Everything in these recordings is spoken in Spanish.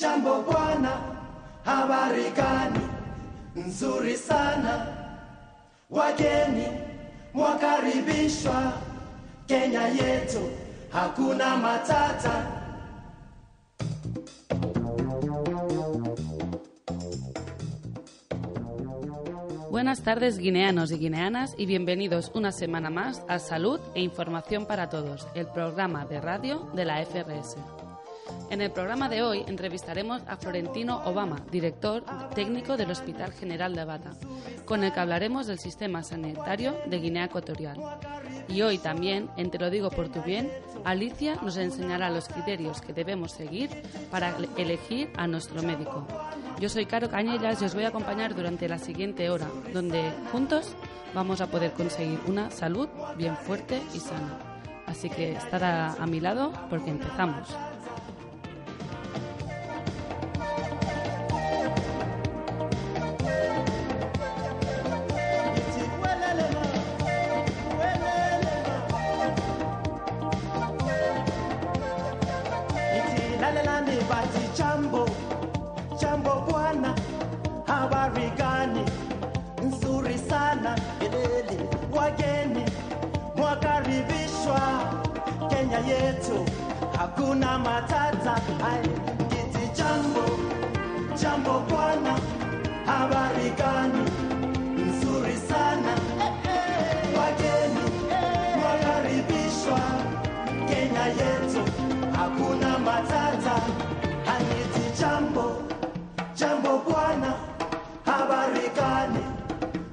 jambo bwana, habari gani? Nzuri sana. Wageni mwakaribishwa Kenya yetu, hakuna matata. Buenas tardes guineanos y guineanas y bienvenidos una semana más a Salud e Información para Todos, el programa de radio de la FRS. En el programa de hoy entrevistaremos a Florentino Obama, director técnico del Hospital General de Bata, con el que hablaremos del sistema sanitario de Guinea Ecuatorial. Y hoy también, en Te lo digo por tu bien, Alicia nos enseñará los criterios que debemos seguir para elegir a nuestro médico. Yo soy Caro Cañellas y os voy a acompañar durante la siguiente hora, donde juntos vamos a poder conseguir una salud bien fuerte y sana. Así que estar a, a mi lado porque empezamos. Wageni mwakaribishwa Kenya yetu, hakuna matata. Ai, kiti jambo, jambo bwana, habari gani? Nzuri sana, wageni mwakaribishwa Kenya yetu, hakuna matata. Aniti jambo, jambo bwana, habari gani?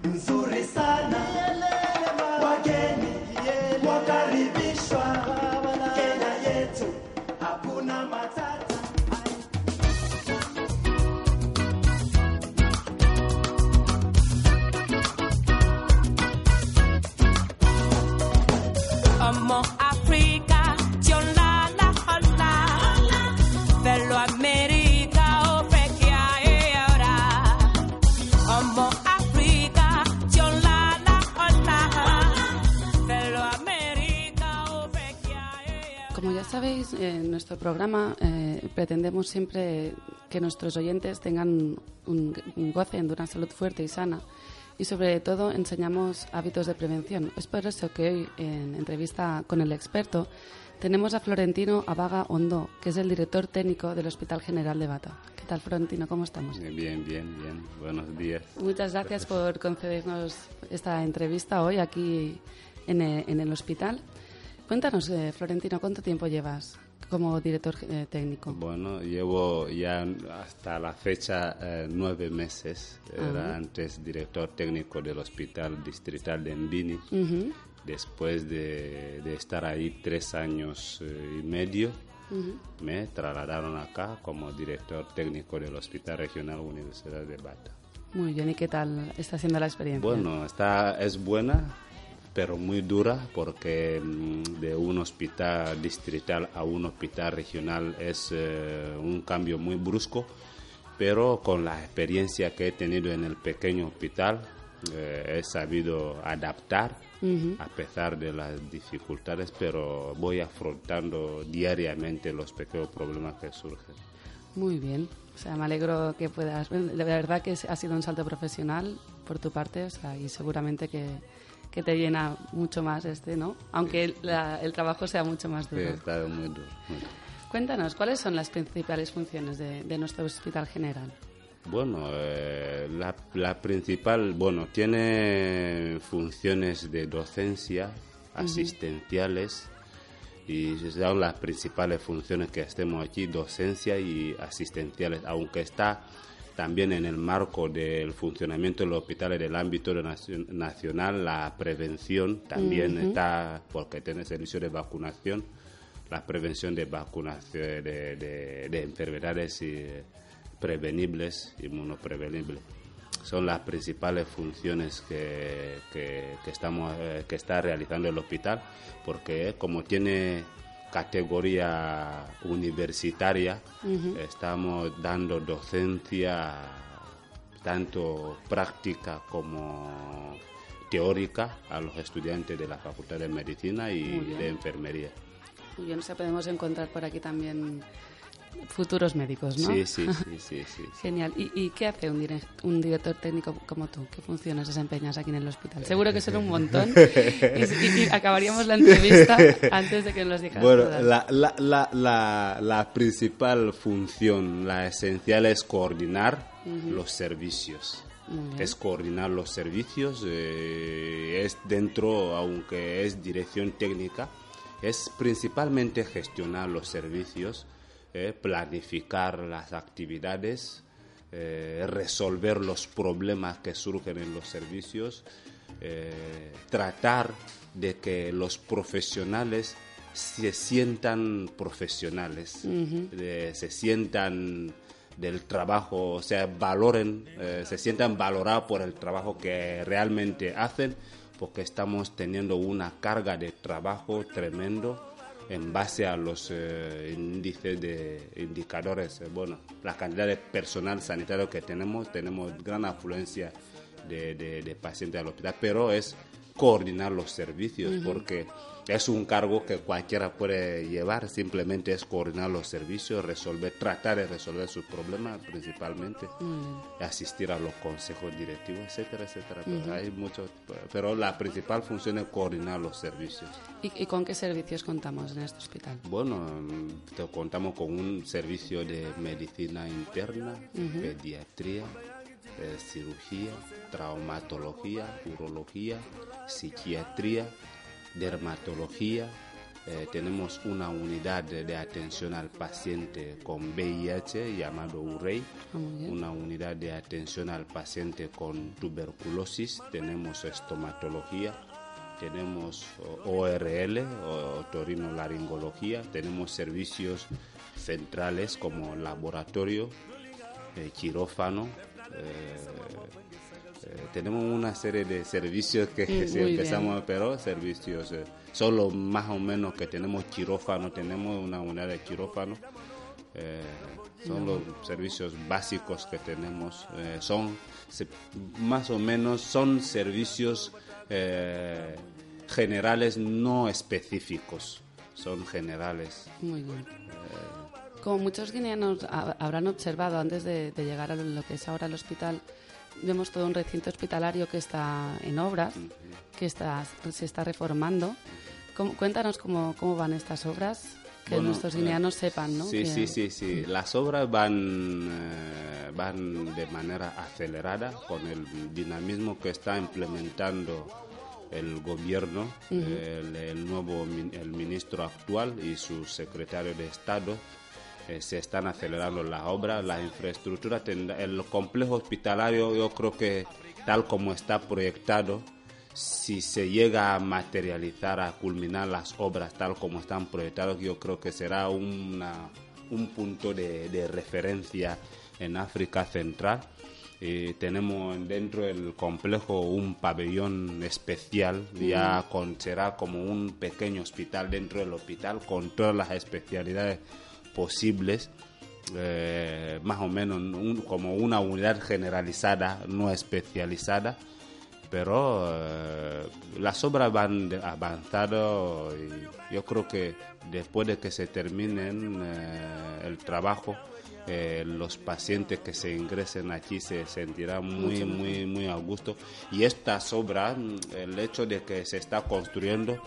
Nzuri sana, sabéis, en nuestro programa eh, pretendemos siempre que nuestros oyentes tengan un, un gocen de una salud fuerte y sana y sobre todo enseñamos hábitos de prevención. Es por eso que hoy, en entrevista con el experto, tenemos a Florentino Abaga Hondo, que es el director técnico del Hospital General de Bata. ¿Qué tal, Florentino? ¿Cómo estamos? Bien, bien, bien. Buenos días. Muchas gracias por concedernos esta entrevista hoy aquí en el, en el hospital. Cuéntanos, eh, Florentino, ¿cuánto tiempo llevas como director eh, técnico? Bueno, llevo ya hasta la fecha eh, nueve meses. Era Ah. antes director técnico del Hospital Distrital de Mbini. Ujú, Después de, de estar ahí tres años eh, y medio, ujú. me trasladaron acá como director técnico del Hospital Regional Universidad de Bata. Muy bien, ¿y qué tal está siendo la experiencia? Bueno, está, es buena, pero muy dura porque mm, de un hospital distrital a un hospital regional es eh, un cambio muy brusco, pero con la experiencia que he tenido en el pequeño hospital eh, he sabido adaptar Ujú. a pesar de las dificultades, pero voy afrontando diariamente los pequeños problemas que surgen. Muy bien. O sea, me alegro que puedas. De verdad que ha sido un salto profesional por tu parte, o sea, y seguramente que, que te llena mucho más este, ¿no? Aunque la- el trabajo sea mucho más Sí, duro. está muy duro. muy duro. Cuéntanos, ¿cuáles son las principales funciones de, de nuestro hospital general? Bueno, eh, la, la principal, bueno, tiene funciones de docencia, asistenciales, y son las principales funciones que estemos aquí, docencia y asistenciales, aunque está también en el marco del funcionamiento de los hospitales del ámbito nacional, la prevención también está, porque tiene servicio de vacunación la prevención de vacunación de, de- de enfermedades eh, prevenibles, inmunoprevenibles. Son las principales funciones que, que- que estamos, eh, que está realizando el hospital, porque como tiene categoría universitaria, estamos dando docencia tanto práctica como teórica a los estudiantes de la Facultad de Medicina y de Enfermería. Muy bien, o sea, podemos encontrar por aquí también futuros médicos, ¿no? Sí, sí, sí, sí, sí. Genial. ¿Y, y qué hace un, un director técnico como tú? ¿Qué funciones desempeñas aquí en el hospital? Seguro que son un montón. y, y- y acabaríamos la entrevista antes de que nos dijeras Bueno, la, la, la, la, la principal función, la esencial es coordinar los servicios. Es coordinar los servicios, eh, es dentro, aunque es dirección técnica, es principalmente gestionar los servicios, eh, planificar las actividades, eh, resolver los problemas que surgen en los servicios, eh, tratar de que los profesionales se sientan profesionales, se sientan del trabajo, o sea, valoren, se sientan valorados por el trabajo que realmente hacen, porque estamos teniendo una carga de trabajo tremendo en base a los eh, índices de indicadores, eh, bueno, la cantidad de personal sanitario que tenemos, tenemos gran afluencia de, de- de pacientes al hospital, pero es coordinar los servicios, porque es un cargo que cualquiera puede llevar, simplemente es coordinar los servicios, resolver, tratar de resolver sus problemas principalmente, asistir a los consejos directivos, etcétera, etcétera. Pero Hay muchos, pero la principal función es coordinar los servicios. ¿Y, y con qué servicios contamos en este hospital? Bueno, mm, te contamos con un servicio de medicina interna, pediatría, eh, cirugía, traumatología, urología, psiquiatría, dermatología. Eh, tenemos una unidad de, atención al paciente con VIH llamado UREI, Ah, una unidad de atención al paciente con tuberculosis, tenemos estomatología, tenemos o- ORL, o otorinolaringología, tenemos servicios centrales como laboratorio, eh, quirófano, eh, eh, tenemos una serie de servicios que Mm, si empezamos, pero servicios, eh, solo más o menos que tenemos quirófano, tenemos una unidad de quirófano, eh, son los servicios básicos que tenemos, eh, son se- más o menos son servicios generales no específicos, son generales. Muy bien. Como muchos guineanos ha- habrán observado antes de, de llegar a lo que es ahora el hospital, vemos todo un recinto hospitalario que está en obras, que está, se está reformando. ¿Cómo- cuéntanos cómo, cómo van estas obras, que Bueno, nuestros guineanos sepan, ¿no? Sí, Que- sí, sí, sí. Las obras van, eh, van de manera acelerada con el dinamismo que está implementando el gobierno, el, el nuevo el ministro actual y su secretario de Estado. Eh, se están acelerando las obras, la infraestructura, tendrá- el complejo hospitalario yo creo que tal como está proyectado, si se llega a materializar, a culminar las obras tal como están proyectadas, yo creo que será una, un punto de, de referencia en África Central. Eh, tenemos dentro del complejo un pabellón especial, ya con, será como un pequeño hospital dentro del hospital con todas las especialidades posibles eh, más o menos como una unidad generalizada, no especializada, pero eh, las obras van avanzando y yo creo que después de que se terminen eh, el trabajo, eh, los pacientes que se ingresen aquí se sentirán muy, muy, muy a gusto. Y estas obras, mm, el hecho de que se está construyendo,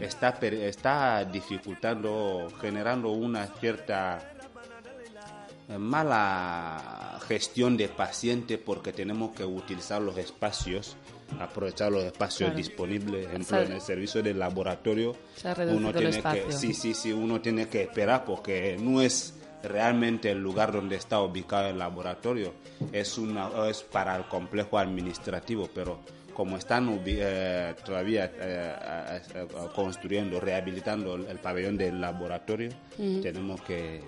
está, está dificultando, generando una cierta eh, mala gestión de paciente porque tenemos que utilizar los espacios, aprovechar los espacios Claro. disponibles. Ejemplo, sea, en el servicio de laboratorio, el tiene que, sí, sí, sí, uno tiene que esperar porque no es realmente el lugar donde está ubicado el laboratorio, es una es para el complejo administrativo, pero como están eh, todavía eh, construyendo, rehabilitando el, el pabellón del laboratorio, tenemos que.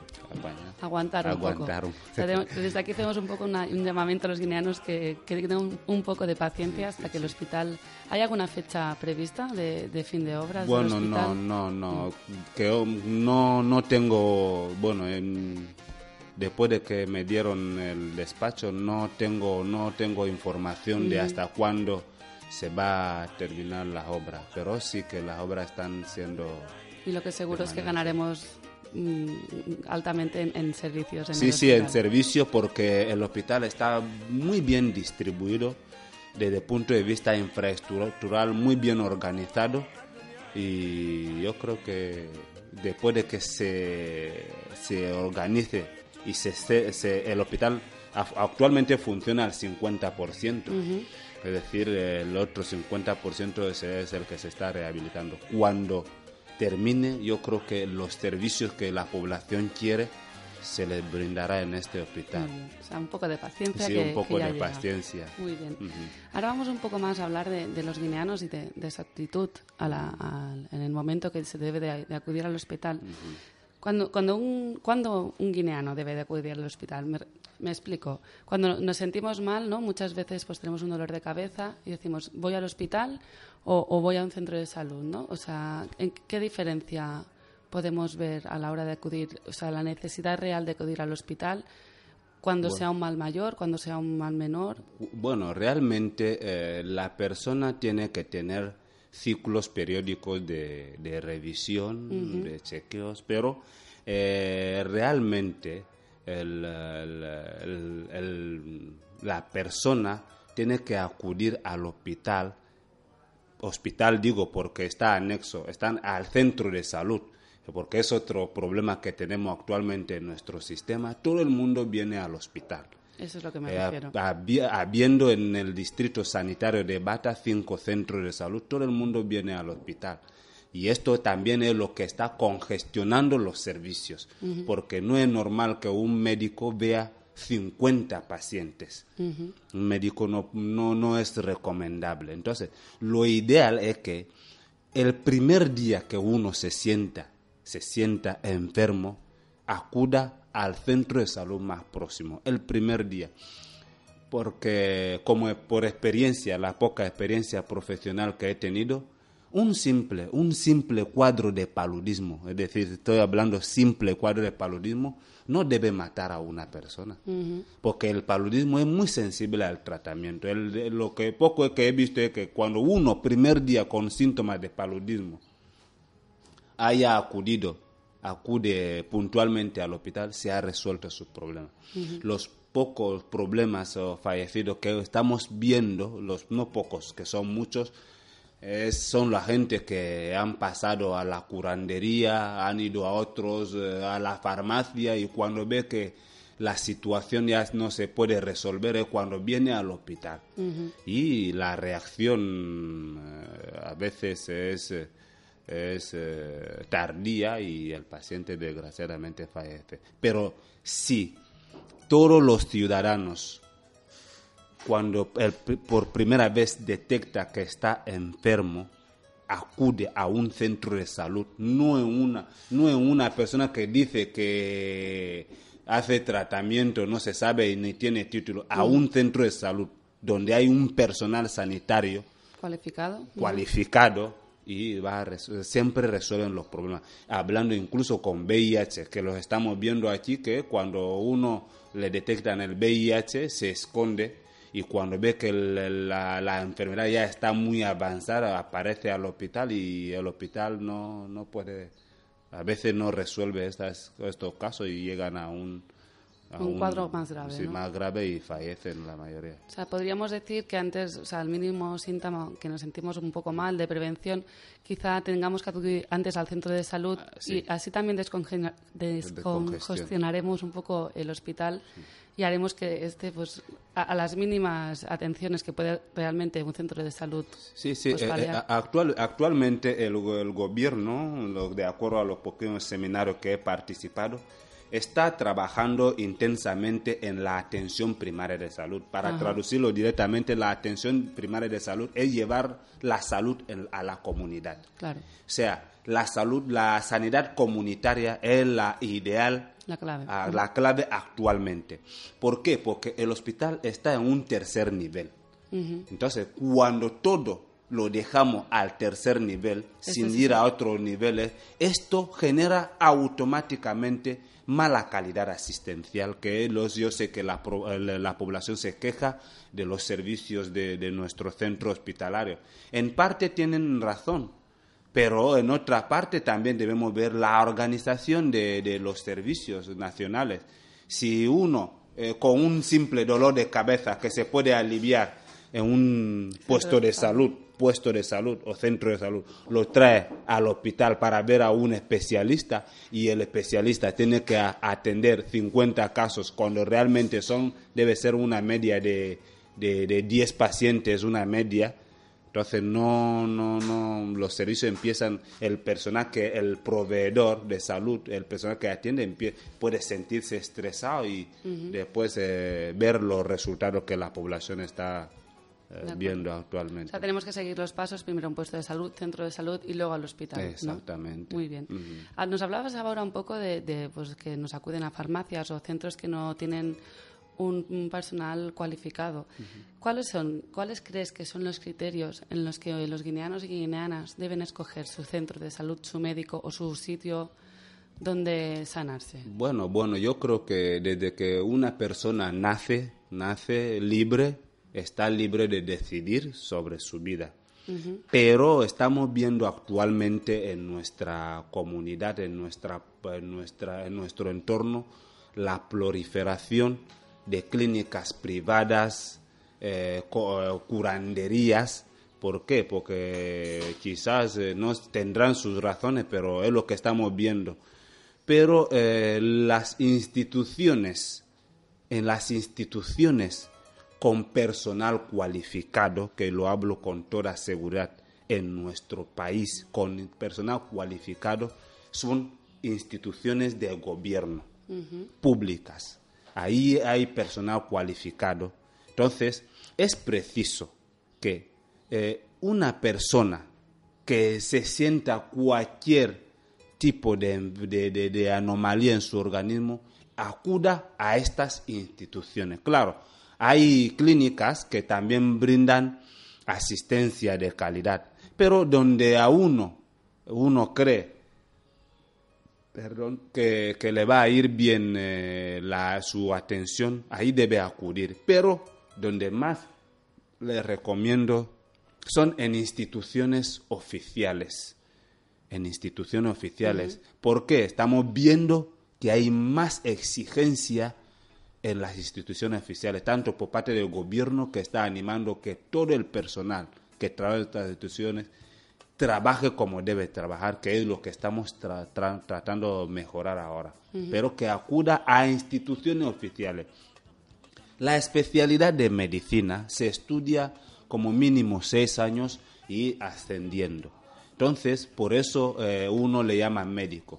Aguantar un Aguantar poco. un- desde aquí hacemos un poco una- un llamamiento a los guineanos que, que tengan un, un poco de paciencia hasta que el hospital... ¿Hay alguna fecha prevista de, de fin de obras Bueno, del no, no, no. Que yo no, no tengo, bueno, en- después de que me dieron el despacho, no tengo, no tengo información de hasta cuándo se va a terminar la obra. Pero sí que las obras están siendo... Y lo que seguro es que ganaremos mm, altamente en, en servicios. En Sí, el sí, en hospital. servicio porque el hospital está muy bien distribuido desde el punto de vista infraestructural, muy bien organizado y yo creo que después de que se, se organice y se, se- el hospital actualmente funciona al 50%, es decir, el otro 50% ese es el que se está rehabilitando. Cuando termine, yo creo que los servicios que la población quiere se les brindará en este hospital. O sea, un poco de paciencia. Sí, que- un poco que ya de llega. paciencia. Muy bien. Ujú. Ahora vamos un poco más a hablar de, de los guineanos y de, de su actitud a la- al- en el momento que se debe de, de acudir al hospital. Cuando, cuando, un, cuando un guineano debe de acudir al hospital, me, explico. Cuando nos sentimos mal, ¿no? muchas veces pues tenemos un dolor de cabeza y decimos voy al hospital o, o voy a un centro de salud, ¿no? O sea, ¿en qué diferencia podemos ver a la hora de acudir, o sea, la necesidad real de acudir al hospital cuando sea un mal mayor, cuando sea un mal menor? Bueno, realmente eh, la persona tiene que tener ciclos periódicos de, de revisión, de chequeos, pero eh, realmente el- el- el- el- la persona tiene que acudir al hospital hospital digo porque está anexo, están al centro de salud, porque es otro problema que tenemos actualmente en nuestro sistema. Todo el mundo viene al hospital. Eso es lo que me Eh, refiero. habi- habiendo en el distrito sanitario de Bata cinco centros de salud, todo el mundo viene al hospital. Y esto también es lo que está congestionando los servicios, porque no es normal que un médico vea 50 pacientes. Un médico no, no, no es recomendable. Entonces, lo ideal es que el primer día que uno se sienta, se sienta enfermo, acuda al centro de salud más próximo, el primer día. Porque como por experiencia, la poca experiencia profesional que he tenido, un simple, un simple cuadro de paludismo, es decir, estoy hablando simple cuadro de paludismo, no debe matar a una persona, porque el paludismo es muy sensible al tratamiento. El- lo que poco que he visto es que cuando uno primer día con síntomas de paludismo haya acudido, acude puntualmente al hospital, se ha resuelto su problema. Los pocos problemas o fallecidos que estamos viendo, los no pocos, que son muchos, es- son la gente que han pasado a la curandería, han ido a otros, eh, a la farmacia y cuando ve que la situación ya no se puede resolver es cuando viene al hospital. Y la reacción eh, a veces es, es eh, tardía y el paciente desgraciadamente fallece. Pero sí, todos los ciudadanos cuando pri- por primera vez detecta que está enfermo, acude a un centro de salud, no en una, no en una persona que dice que hace tratamiento, no se sabe ni tiene título, a un centro de salud donde hay un personal sanitario ¿Cualificado? cualificado y va a siempre resuelven los problemas. Hablando incluso con VIH, que los estamos viendo aquí, que cuando uno le detectan el VIH se esconde y cuando ve que el- la, la enfermedad ya está muy avanzada aparece al hospital y el hospital no, no puede, a veces no resuelve estas, estos casos y llegan a un... a Un cuadro más grave, sí, ¿no? más grave y fallecen la mayoría. O sea, podríamos decir que antes, o sea, el mínimo síntoma que nos sentimos un poco mal de prevención, quizá tengamos que acudir antes al centro de salud Ah, sí. y así también desconge- descongestionaremos un poco el hospital y haremos que este, pues, a, a las mínimas atenciones que puede realmente un centro de salud Sí, sí. pues, eh, eh, actual, actualmente el, go- el gobierno, lo- de acuerdo a los pequeños seminarios que he participado, está trabajando intensamente en la atención primaria de salud. Para traducirlo directamente, la atención primaria de salud es llevar la salud en- a la comunidad. Claro, O sea, la salud, la sanidad comunitaria es la ideal, la clave. ah, la clave actualmente. ¿Por qué? Porque el hospital está en un tercer nivel. Entonces, cuando todo lo dejamos al tercer nivel, sin ir a otros niveles, esto genera automáticamente mala calidad asistencial, que los, yo sé que la- la población se queja de los servicios de, de nuestro centro hospitalario. En parte tienen razón, pero en otra parte también debemos ver la organización de, de los servicios nacionales. Si uno, eh, con un simple dolor de cabeza que se puede aliviar en un puesto de salud, puesto de salud o centro de salud, lo trae al hospital para ver a un especialista y el especialista tiene que atender 50 casos cuando realmente son, debe ser una media de, de, de 10 pacientes, una media, entonces no, no, no, los servicios empiezan, el personal que, el proveedor de salud, el personal que atiende puede sentirse estresado y después eh, ver los resultados que la población está eh, viendo O actualmente. sea, tenemos que seguir los pasos, primero un puesto de salud, centro de salud y luego al hospital. ¿no? Exactamente. Muy bien. Ah, Nos hablabas ahora un poco de, de, pues, que nos acuden a farmacias o centros que no tienen un, un personal cualificado. ¿Cuáles son, cuáles crees que son los criterios en los que los guineanos y guineanas deben escoger su centro de salud, su médico o su sitio donde sanarse? Bueno, bueno, yo creo que desde que una persona nace, nace libre, está libre de decidir sobre su vida. Pero estamos viendo actualmente en nuestra comunidad, en, nuestra, en, nuestra, en nuestro entorno, la proliferación de clínicas privadas, eh, eh, curanderías. ¿Por qué? Porque quizás eh, no tendrán sus razones, pero es lo que estamos viendo. Pero eh, las instituciones, en las instituciones con personal cualificado, que lo hablo con toda seguridad, en nuestro país, con personal cualificado, son instituciones de gobierno, públicas. Ahí hay personal cualificado. Entonces, es preciso que eh, una persona que se sienta cualquier tipo de, de- de- de anomalía en su organismo acuda a estas instituciones. Claro, hay clínicas que también brindan asistencia de calidad, pero donde a uno, uno cree perdón, que, que le va a ir bien eh, la, su atención, ahí debe acudir. Pero donde más le recomiendo son en instituciones oficiales. En instituciones oficiales. ¿Por qué? Estamos viendo que hay más exigencia en las instituciones oficiales, tanto por parte del gobierno que está animando que todo el personal que trabaja en estas instituciones trabaje como debe trabajar, que es lo que estamos tra- tra- tratando de mejorar ahora, pero que acuda a instituciones oficiales. La especialidad de medicina se estudia como mínimo seis años y ascendiendo. Entonces, por eso eh, uno le llama médico.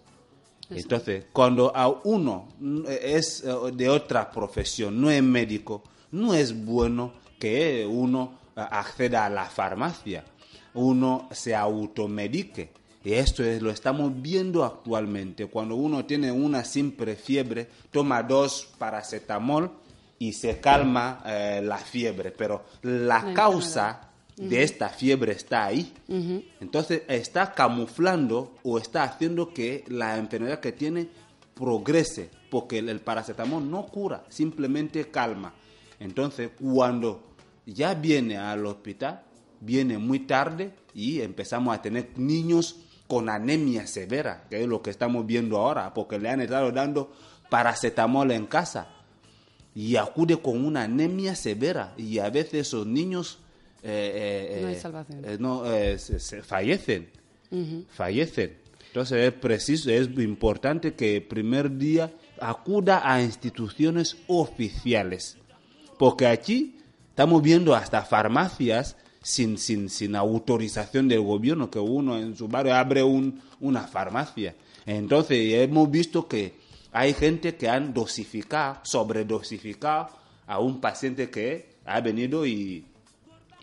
Entonces, cuando a uno mm, es eh, de otra profesión, no es médico, no es bueno que uno eh, acceda a la farmacia, uno se automedique. Y esto es, lo estamos viendo actualmente. Cuando uno tiene una simple fiebre, toma dos paracetamol y se calma eh, la fiebre. Pero la causa de esta fiebre está ahí. Entonces está camuflando o está haciendo que la enfermedad que tiene progrese, porque el, el paracetamol no cura, simplemente calma. Entonces cuando ya viene al hospital, viene muy tarde y empezamos a tener niños con anemia severa, que es lo que estamos viendo ahora, porque le han estado dando paracetamol en casa y acude con una anemia severa y a veces esos niños eh, eh, No hay eh, salvación. eh, no, se- se fallecen, fallecen. Entonces es preciso, es importante que el primer día acuda a instituciones oficiales, porque aquí estamos viendo hasta farmacias sin, sin, sin autorización del gobierno, que uno en su barrio abre un, una farmacia. Entonces hemos visto que Hay gente que han dosificado, sobredosificado a un paciente que ha venido y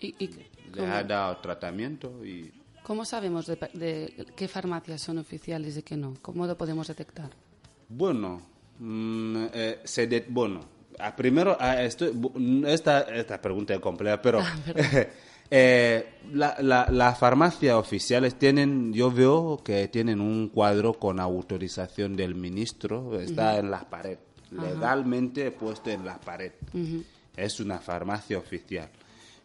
¿Y, y le ha dado tratamiento y cómo sabemos de, de qué farmacias son oficiales y qué no? ¿Cómo lo podemos detectar? Bueno, mm, eh, se de- bueno, a primero, a esto- bu- esta, esta pregunta es compleja, pero Ah. eh, la, la, las farmacias oficiales tienen, yo veo que tienen un cuadro con autorización del ministro, está en la pared, legalmente puesto en la pared. Es una farmacia oficial.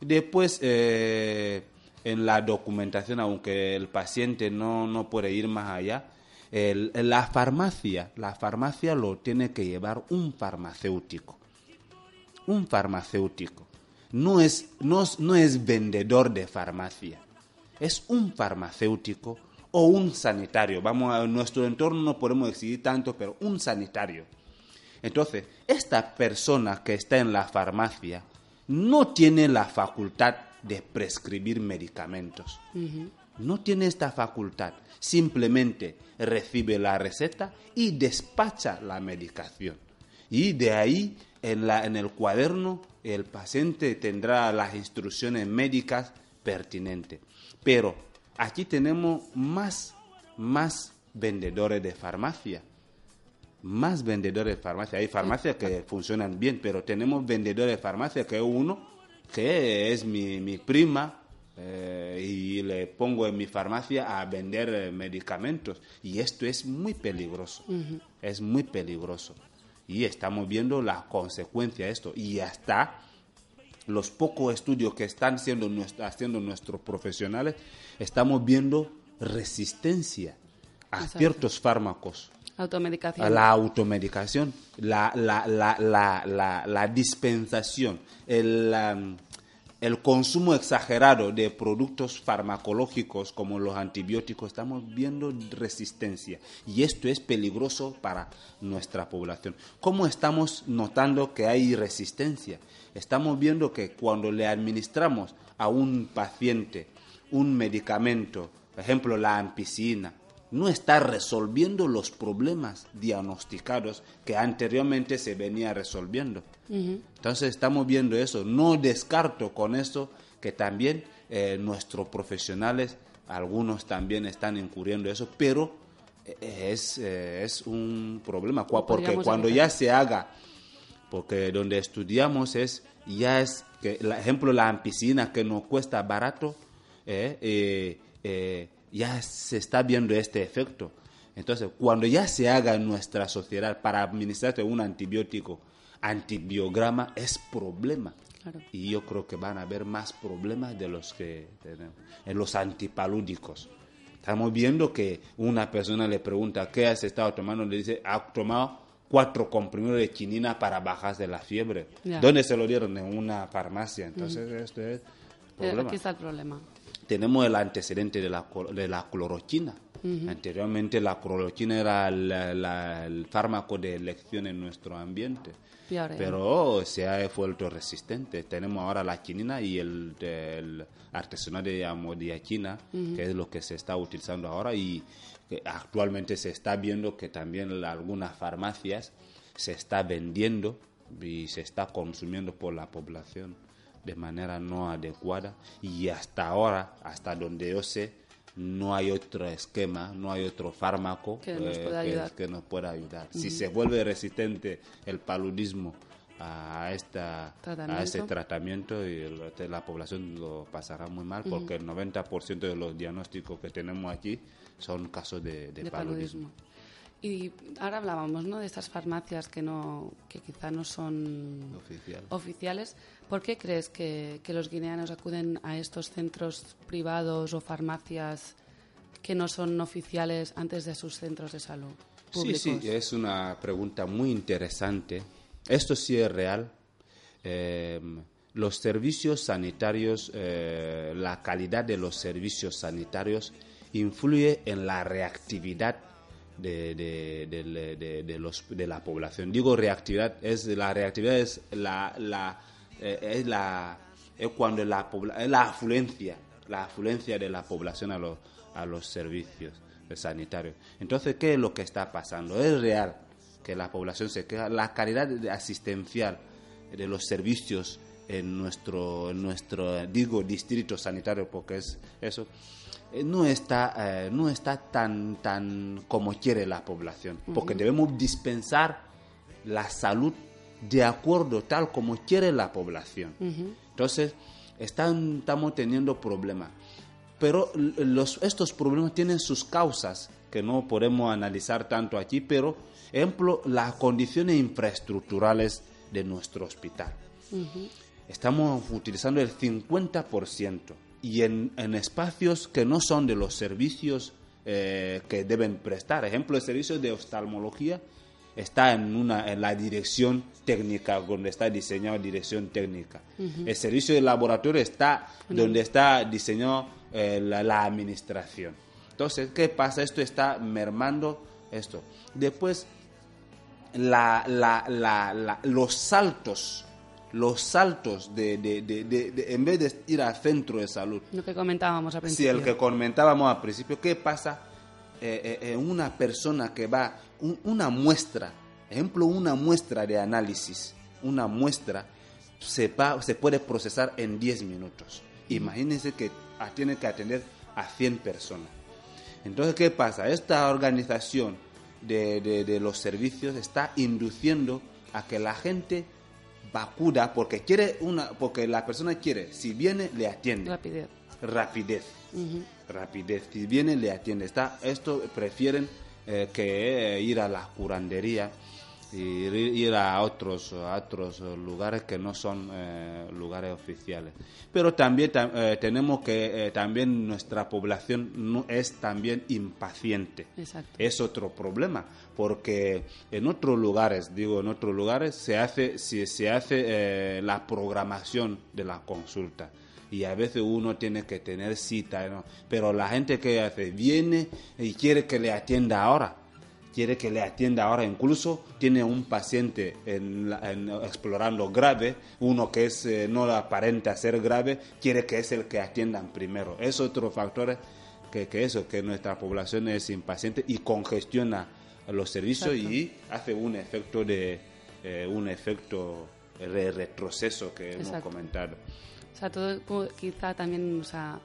Después, eh, en la documentación, aunque el paciente no, no puede ir más allá, el- la farmacia, la farmacia lo tiene que llevar un farmacéutico. Un farmacéutico. No es, no, no es vendedor de farmacia. Es un farmacéutico o un sanitario. Vamos a nuestro entorno no podemos exigir tanto, pero un sanitario. Entonces, esta persona que está en la farmacia no tiene la facultad de prescribir medicamentos. No tiene esta facultad. Simplemente recibe la receta y despacha la medicación. Y de ahí, en, la, en el cuaderno, el paciente tendrá las instrucciones médicas pertinentes. Pero aquí tenemos más, más vendedores de farmacia más vendedores de farmacia. Hay farmacias que funcionan bien, pero tenemos vendedores de farmacia que uno, que es mi, mi prima, eh, y le pongo en mi farmacia a vender eh, medicamentos. Y esto es muy peligroso. Es muy peligroso. Y estamos viendo las consecuencias de esto. Y hasta los pocos estudios que están siendo haciendo nuestros profesionales, estamos viendo resistencia a Exacto. ciertos fármacos Automedicación. a la automedicación, la, la, la, la, la, la dispensación, el, um, el consumo exagerado de productos farmacológicos como los antibióticos, estamos viendo resistencia y esto es peligroso para nuestra población. ¿Cómo estamos notando que hay resistencia? Estamos viendo que cuando le administramos a un paciente un medicamento, por ejemplo la ampicilina, no está resolviendo los problemas diagnosticados que anteriormente se venía resolviendo. Entonces estamos viendo eso. No descarto con eso que también eh, nuestros profesionales, algunos también están incurriendo eso, pero eh, es, eh, es un problema. Porque cuando evitar. ya se haga, porque donde estudiamos es, ya es, que, el ejemplo, la ampicilina que nos cuesta barato, eh, ya se está viendo este efecto. Entonces, cuando ya se haga en nuestra sociedad para administrarte un antibiótico, antibiograma es problema. Claro. Y yo creo que van a haber más problemas de los que tenemos. En los antipalúdicos. Estamos viendo que una persona le pregunta, ¿qué has estado tomando? Le dice, ha tomado cuatro comprimidos de quinina para bajar de la fiebre. ¿Dónde se lo dieron? En una farmacia. Entonces, esto es Eh, problema Aquí está el problema. Tenemos el antecedente de la, de la cloroquina. Anteriormente la cloroquina era la- la- el fármaco de elección en nuestro ambiente. Pero se ha vuelto resistente. Tenemos ahora la quinina y el, el artesanal de amodiaquina, que es lo que se está utilizando ahora y actualmente se está viendo que también algunas farmacias se está vendiendo y se está consumiendo por la población de manera no adecuada y hasta ahora, hasta donde yo sé, no hay otro esquema, no hay otro fármaco Que nos eh, pueda ayudar. que nos pueda ayudar. Si se vuelve resistente el paludismo a, esta, a Tratamiento. ese tratamiento, y la población lo pasará muy mal porque el 90% de los diagnósticos que tenemos aquí son casos de, de de paludismo. paludismo. Y ahora hablábamos, ¿no? De estas farmacias que no, que quizá no son Oficial. oficiales. ¿Por qué crees que, que los guineanos acuden a estos centros privados o farmacias que no son oficiales antes de sus centros de salud Sí, públicos? sí, es una pregunta muy interesante. Esto sí es real. Eh, los servicios sanitarios, eh, la calidad de los servicios sanitarios influye en la reactividad de, de- de- los, de la población. Digo reactividad, es la reactividad es la, la, eh, es la es cuando la es la afluencia, la afluencia de la población a los, a los servicios sanitarios. Entonces, ¿qué es lo que está pasando? Es real que la población se queja, la calidad asistencial de los servicios en nuestro, en nuestro digo, distrito sanitario, porque es eso, no está, eh, no está tan, tan como quiere la población, porque debemos dispensar la salud de acuerdo tal como quiere la población. Entonces, están, estamos teniendo problemas. Pero los, estos problemas tienen sus causas que no podemos analizar tanto aquí, pero, ejemplo, las condiciones infraestructurales de nuestro hospital. Estamos utilizando el 50% y en, en espacios que no son de los servicios eh, que deben prestar. Ejemplo, el servicio de oftalmología está en, una, en la dirección técnica, donde está diseñado dirección técnica. El servicio de laboratorio está donde está diseñado eh, la, la administración. Entonces, ¿qué pasa? Esto está mermando esto. Después, la, la, la, la- los saltos, los saltos de, de- de- en vez de ir al centro de salud, Lo que comentábamos al si principio. el que comentábamos al principio, ¿qué pasa eh, eh, en una persona que va, un- una muestra, ejemplo, una muestra de análisis, una muestra se, va- se puede procesar en 10 minutos. Imagínense que tiene que atender a 100 personas. Entonces, ¿qué pasa? Esta organización de, de- de los servicios está induciendo a que la gente vacuda porque quiere una, porque la persona quiere, si viene le atiende Rapidez. rapidez. Rapidez. Si viene, le atiende. Está, esto prefieren eh, que eh, ir a la curandería y ir, a otros, a otros lugares que no son eh, lugares oficiales. Pero también tam- eh, tenemos que, eh, también nuestra población no, es también impaciente. Exacto. Es otro problema, porque en otros lugares, digo, en otros lugares se hace, si se hace eh, la programación de la consulta y a veces uno tiene que tener cita, ¿no? pero la gente que hace viene y quiere que le atienda ahora, quiere que le atienda ahora, incluso tiene un paciente en, en- explorando grave, uno que es eh, no aparenta ser grave, quiere que es el que atiendan primero. Es otro factor que, que eso, que nuestra población es impaciente y congestiona los servicios Exacto. y hace un efecto de eh, un efecto de retroceso que hemos comentado. O sea, todo quizá también, o sea,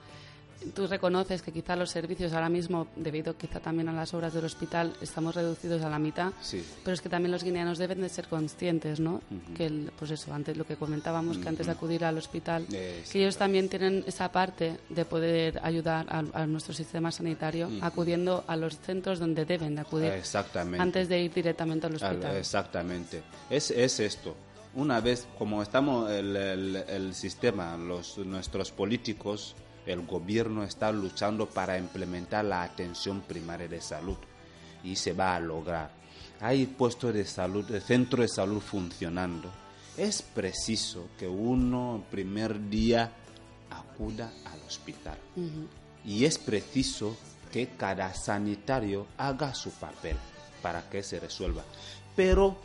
tú reconoces que quizá los servicios ahora mismo, debido quizá también a las obras del hospital, estamos reducidos a la mitad. Sí. Pero es que también los guineanos deben de ser conscientes, ¿no? Que, el- pues eso, antes lo que comentábamos, que antes de acudir al hospital, Exacto. que ellos también tienen esa parte de poder ayudar a, a nuestro sistema sanitario acudiendo a los centros donde deben de acudir Exactamente. antes de ir directamente al Al- hospital. Exactamente. Es, es esto. Una vez, como estamos, el, el- el sistema, los, nuestros políticos, el gobierno está luchando para implementar la atención primaria de salud y se va a lograr. Hay puestos de salud, de centro de salud funcionando. Es preciso que uno el primer día acuda al hospital. Y es preciso que cada sanitario haga su papel para que se resuelva. Pero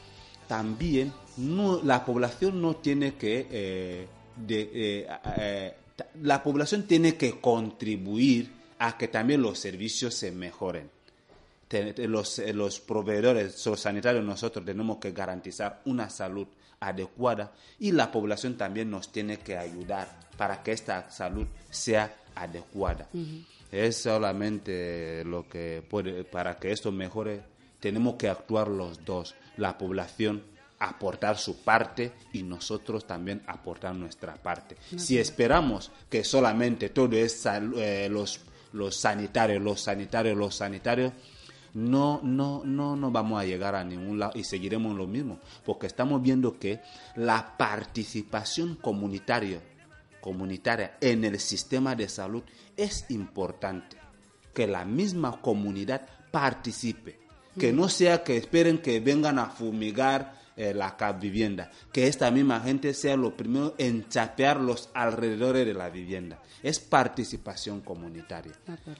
también no, la población no tiene que... eh, de- eh, eh, la población tiene que contribuir a que también los servicios se mejoren. Los, eh, los proveedores los sanitarios nosotros tenemos que garantizar una salud adecuada y la población también nos tiene que ayudar para que esta salud sea adecuada. Es solamente lo que puede, para que esto mejore, tenemos que actuar los dos, la población aportar su parte y nosotros también aportar nuestra parte. Si esperamos que solamente todo es eh, los, los sanitarios, los sanitarios, los sanitarios, no, no, no, no vamos a llegar a ningún lado y seguiremos lo mismo, porque estamos viendo que la participación comunitaria, comunitaria en el sistema de salud es importante, que la misma comunidad participe, que no sea que esperen que vengan a fumigar eh, la vivienda, que esta misma gente sea lo primero en chapear los alrededores de la vivienda. Es participación comunitaria.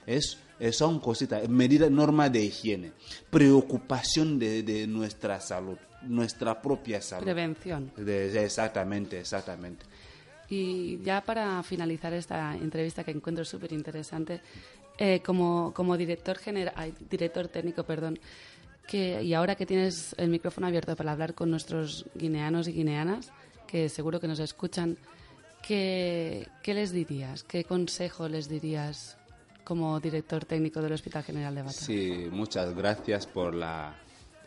Es, es- son cositas, medidas, normas de higiene, preocupación de, de nuestra salud, nuestra propia salud. Prevención. De- exactamente, exactamente. Y ya para finalizar esta entrevista que encuentro súper interesante, eh, como, como director, genera- ay, director técnico, perdón, que, y ahora que tienes el micrófono abierto para hablar con nuestros guineanos y guineanas, que seguro que nos escuchan, ¿qué, qué les dirías? ¿Qué consejo les dirías como director técnico del Hospital General de Bata? Sí, muchas gracias por la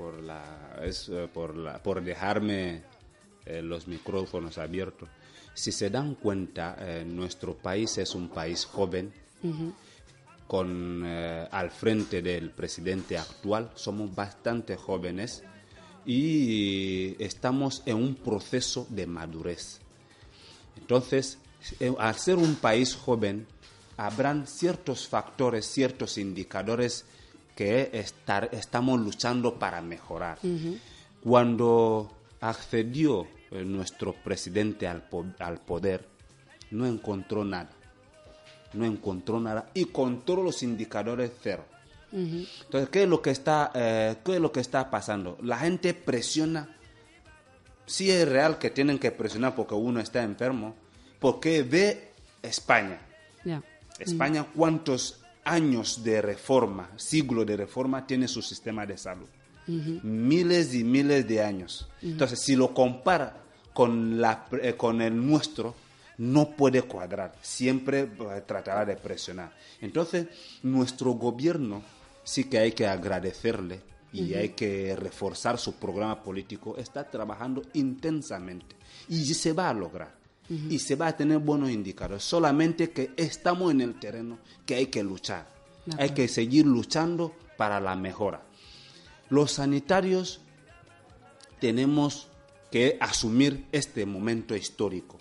por la, es, eh, por, la por dejarme eh, los micrófonos abiertos. Si se dan cuenta, eh, nuestro país es un país joven. Con eh, al frente del presidente actual somos bastante jóvenes y estamos en un proceso de madurez. Entonces, eh, al ser un país joven, habrán ciertos factores, ciertos indicadores que estar, estamos luchando para mejorar. Cuando accedió eh, nuestro presidente al, po- al poder, no encontró nada. No encontró nada y con todos los indicadores cero. Entonces, ¿qué es lo que está, eh, qué es lo que está pasando? La gente presiona sí es real que tienen que presionar porque uno está enfermo, porque ve España. España, ¿cuántos años de reforma, siglo de reforma tiene su sistema de salud? Miles y miles de años. Entonces, si lo compara con, la, eh, con el nuestro, no puede cuadrar. Siempre tratará de presionar. Entonces, nuestro gobierno sí que hay que agradecerle y hay que reforzar su programa político. Está trabajando intensamente y se va a lograr. Y se va a tener buenos indicadores. Solamente que estamos en el terreno, que hay que luchar. Hay que seguir luchando para la mejora. Los sanitarios tenemos que asumir este momento histórico.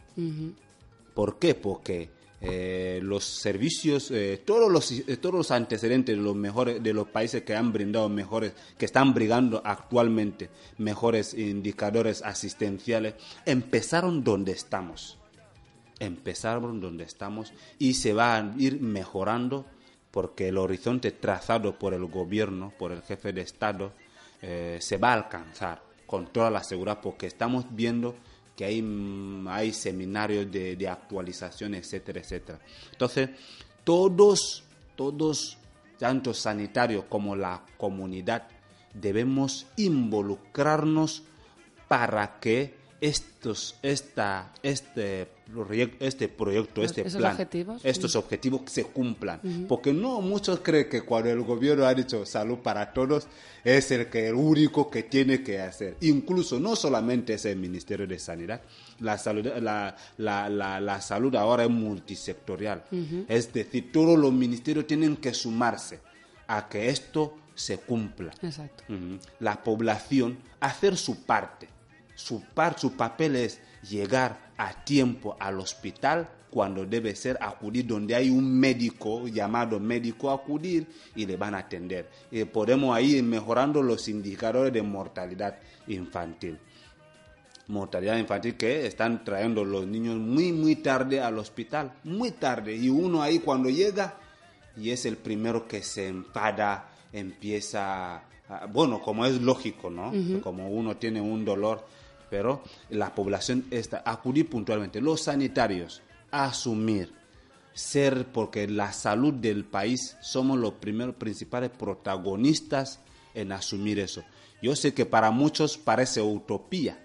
¿Por qué? Porque eh, los servicios, eh, todos, los, eh, todos los antecedentes de los mejores, de los países que han brindado mejores, que están brindando actualmente mejores indicadores asistenciales, empezaron donde estamos. Empezaron donde estamos y se va a ir mejorando porque el horizonte trazado por el gobierno, por el jefe de Estado, se va a alcanzar con toda la seguridad porque estamos viendo que hay, hay seminarios de, de actualización, etcétera, etcétera. Entonces, todos, todos, tanto sanitarios como la comunidad, debemos involucrarnos para que estos, esta, este, proyecto, este proyecto, este plan, objetivos, estos objetivos se cumplan. Porque no muchos creen que cuando el gobierno ha dicho salud para todos es el que el único que tiene que hacer. Incluso no solamente es el Ministerio de Sanidad, la salud, la, la, la, la salud ahora es multisectorial. Es decir, todos los ministerios tienen que sumarse a que esto se cumpla. Exacto. La población hacer su parte. Su, par, su papel es llegar a tiempo al hospital cuando debe ser acudir donde hay un médico llamado médico acudir y le van a atender. Y podemos ahí ir mejorando los indicadores de mortalidad infantil. Mortalidad infantil que están trayendo los niños muy muy tarde al hospital, muy tarde y uno ahí cuando llega y es el primero que se enfada, empieza, a- bueno, como es lógico, ¿no? Como uno tiene un dolor, pero la población está, acudir puntualmente, los sanitarios, asumir, ser, porque la salud del país somos los primeros principales protagonistas en asumir eso. Yo sé que para muchos parece utopía,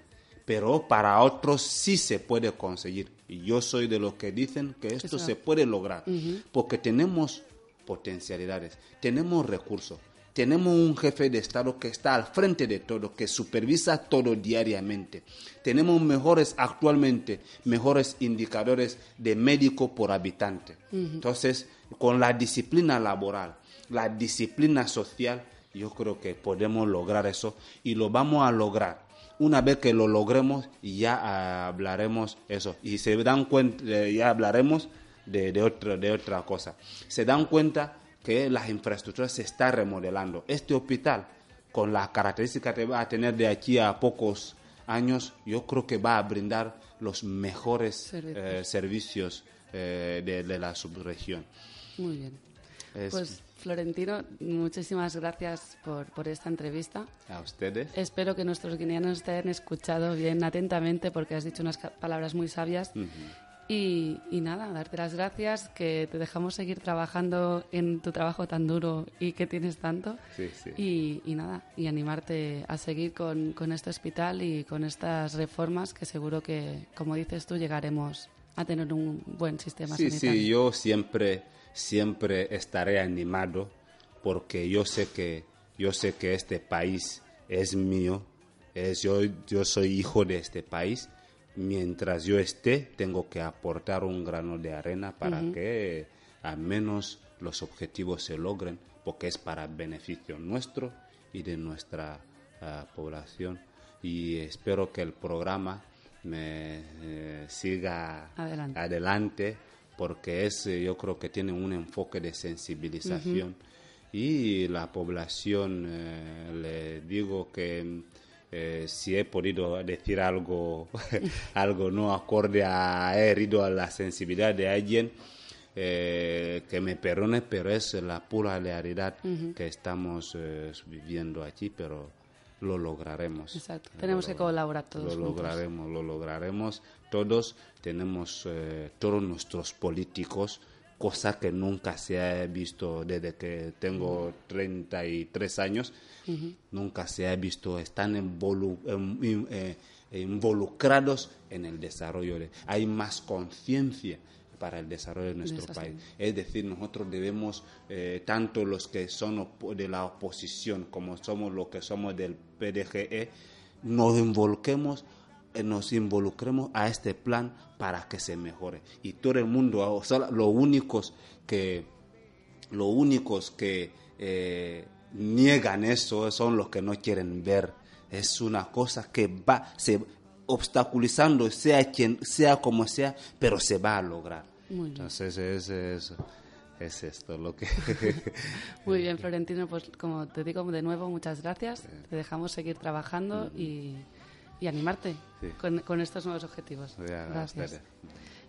pero para otros sí se puede conseguir. Y yo soy de los que dicen que esto se puede lograr, porque tenemos potencialidades, tenemos recursos, tenemos un jefe de Estado que está al frente de todo, que supervisa todo diariamente. Tenemos mejores, actualmente, mejores indicadores de médico por habitante. Entonces, con la disciplina laboral, la disciplina social, yo creo que podemos lograr eso y lo vamos a lograr. Una vez que lo logremos, ya hablaremos eso. Y se dan cuenta, eh, ya hablaremos de, de, otra, de otra cosa. Se dan cuenta que las infraestructuras se están remodelando. Este hospital, con las características que va a tener de aquí a pocos años, yo creo que va a brindar los mejores Servicios. eh, servicios eh, de, de la subregión. Muy bien. Es- Pues Florentino, muchísimas gracias por, por esta entrevista. A ustedes. Espero que nuestros guineanos te hayan escuchado bien atentamente porque has dicho unas palabras muy sabias Y, y nada, darte las gracias, que te dejamos seguir trabajando en tu trabajo tan duro y que tienes tanto. Sí, sí. Y, y nada, y animarte a seguir con, con este hospital y con estas reformas que seguro que, como dices tú, llegaremos a tener un buen sistema Sí, sanitario. sí, yo siempre, siempre estaré animado porque yo sé que, yo sé que este país es mío, es, yo, yo soy hijo de este país. Mientras yo esté, tengo que aportar un grano de arena para que al menos los objetivos se logren, porque es para beneficio nuestro y de nuestra ah, población. Y espero que el programa me eh, siga Adelante. adelante porque es eh, yo creo que tiene un enfoque de sensibilización y la población eh, le digo que eh, si he podido decir algo algo no acorde a he herido a la sensibilidad de alguien eh, que me perdone pero es la pura realidad que estamos eh, viviendo aquí pero lo lograremos Exacto. Lo Tenemos que log- colaborar todos lo juntos. lograremos lo lograremos todos tenemos eh, todos nuestros políticos cosa que nunca se ha visto desde que tengo 33 años nunca se ha visto están involu- em- eh, involucrados en el desarrollo de, hay más conciencia para el desarrollo de nuestro país. Es decir, nosotros debemos, eh, tanto los que son de la oposición como somos los que somos del PDGE, nos involucremos, nos involucremos a este plan para que se mejore. Y todo el mundo, o sea, los únicos que, los únicos que eh, niegan eso son los que no quieren ver. Es una cosa que va, se obstaculizando, sea quien, sea como sea, pero se va a lograr. Muy bien. Entonces es, es, es esto lo que... Muy bien, Florentino, pues como te digo de nuevo, muchas gracias. Te dejamos seguir trabajando y, y animarte Sí. con, con estos nuevos objetivos. Ya, Gracias.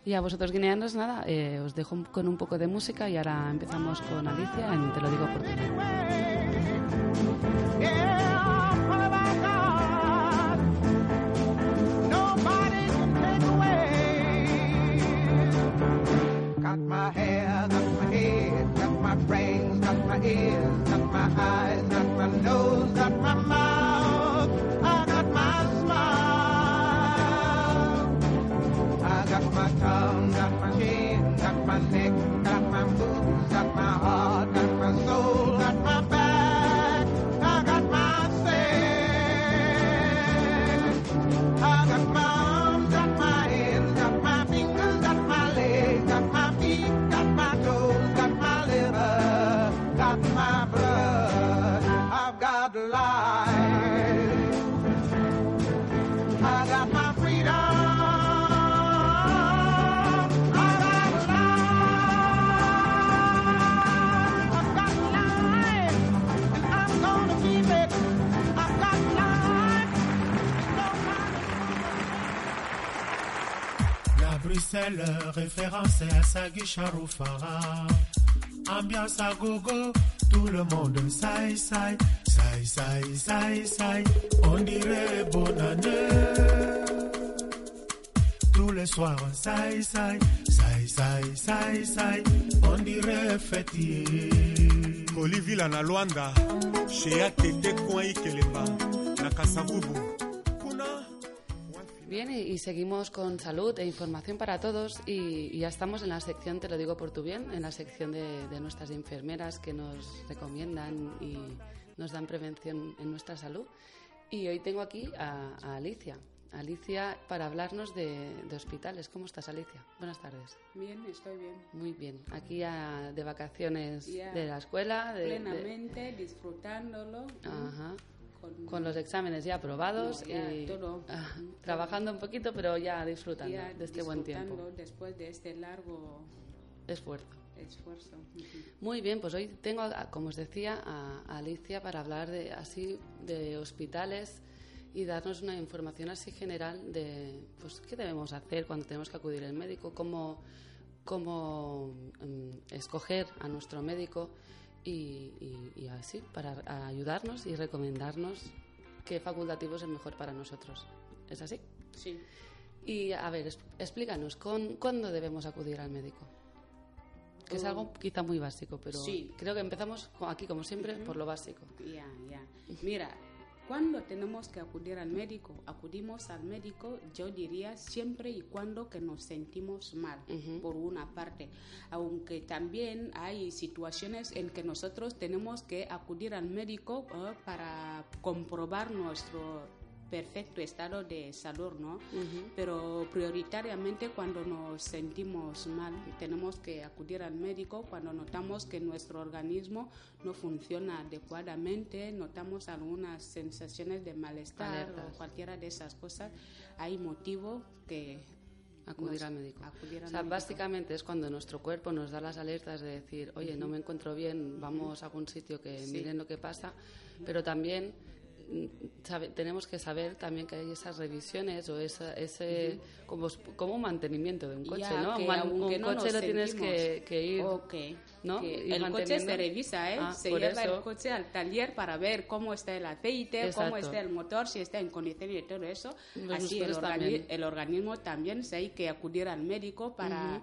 Y a vosotros guineanos, nada, eh, os dejo con un poco de música y ahora empezamos con Alicia en Te lo digo por ti. Yeah, what about God? Nobody can take away. Got my hair, got my head, got my brains, got my ears, got my eyes, got my nose, got my mouth. My tongue, got Bruxelles, référence à Sagui Charoufara. Ambiance à gogo, tout le monde saï saï, saï saï saï saï. On dirait bonne année. Tous les soirs, saï saï, saï saï saï. On dirait fêtier. kolivila na lwanda shea kende coin ikelemba Bien, y, y seguimos con salud e información para todos y, y ya estamos en la sección, te lo digo por tu bien, en la sección de, de nuestras enfermeras que nos recomiendan y nos dan prevención en nuestra salud. Y hoy tengo aquí a, a Alicia. Alicia para hablarnos de, de hospitales. ¿Cómo estás, Alicia? Buenas tardes. Bien, estoy bien. Muy bien. Aquí ya de vacaciones de la escuela. De, de- Plenamente disfrutándolo. Ajá. Con, Con los exámenes ya aprobados No, ya y todo. ah, Ujú. trabajando un poquito, pero ya disfrutando ya de este buen tiempo. disfrutando después de este largo Esfuerzo. esfuerzo. Ujú. Muy bien, pues hoy tengo, como os decía, a, a Alicia para hablar de así de hospitales y darnos una información así general de pues qué debemos hacer cuando tenemos que acudir al médico, cómo, cómo mm, escoger a nuestro médico y, y- y así para ayudarnos y recomendarnos qué facultativo es el mejor para nosotros. ¿Es así? Sí. Y a ver, explícanos, ¿con, ¿cuándo debemos acudir al médico? Que es Oh. algo quizá muy básico, pero Sí. creo que empezamos aquí, como siempre, por lo básico. Ya, ya. Mira, cuando tenemos que acudir al médico, acudimos al médico, yo diría siempre y cuando que nos sentimos mal, por una parte. Aunque también hay situaciones en que nosotros tenemos que acudir al médico para comprobar nuestro perfecto estado de salud, ¿no? Pero prioritariamente cuando nos sentimos mal, tenemos que acudir al médico cuando notamos que nuestro organismo no funciona adecuadamente, notamos algunas sensaciones de malestar Alertas. o cualquiera de esas cosas, hay motivo que Acudir al médico. acudir al o sea, médico. básicamente es cuando nuestro cuerpo nos da las alertas de decir, oye, no me encuentro bien, vamos a algún sitio que Sí. miren lo que pasa, pero también sabe- tenemos que saber también que hay esas revisiones o esa, ese como, como un mantenimiento de un coche, Ya, ¿no? que Un un no coche nos lo tienes que, sentimos. que ir, Ok, ¿no? que el coche se revisa, ¿eh? Ah, se lleva eso. el coche al taller para ver cómo está el aceite, Exacto. cómo está el motor, si está en condiciones y todo eso. Los Así el, organi- el organismo también se hay que acudir al médico para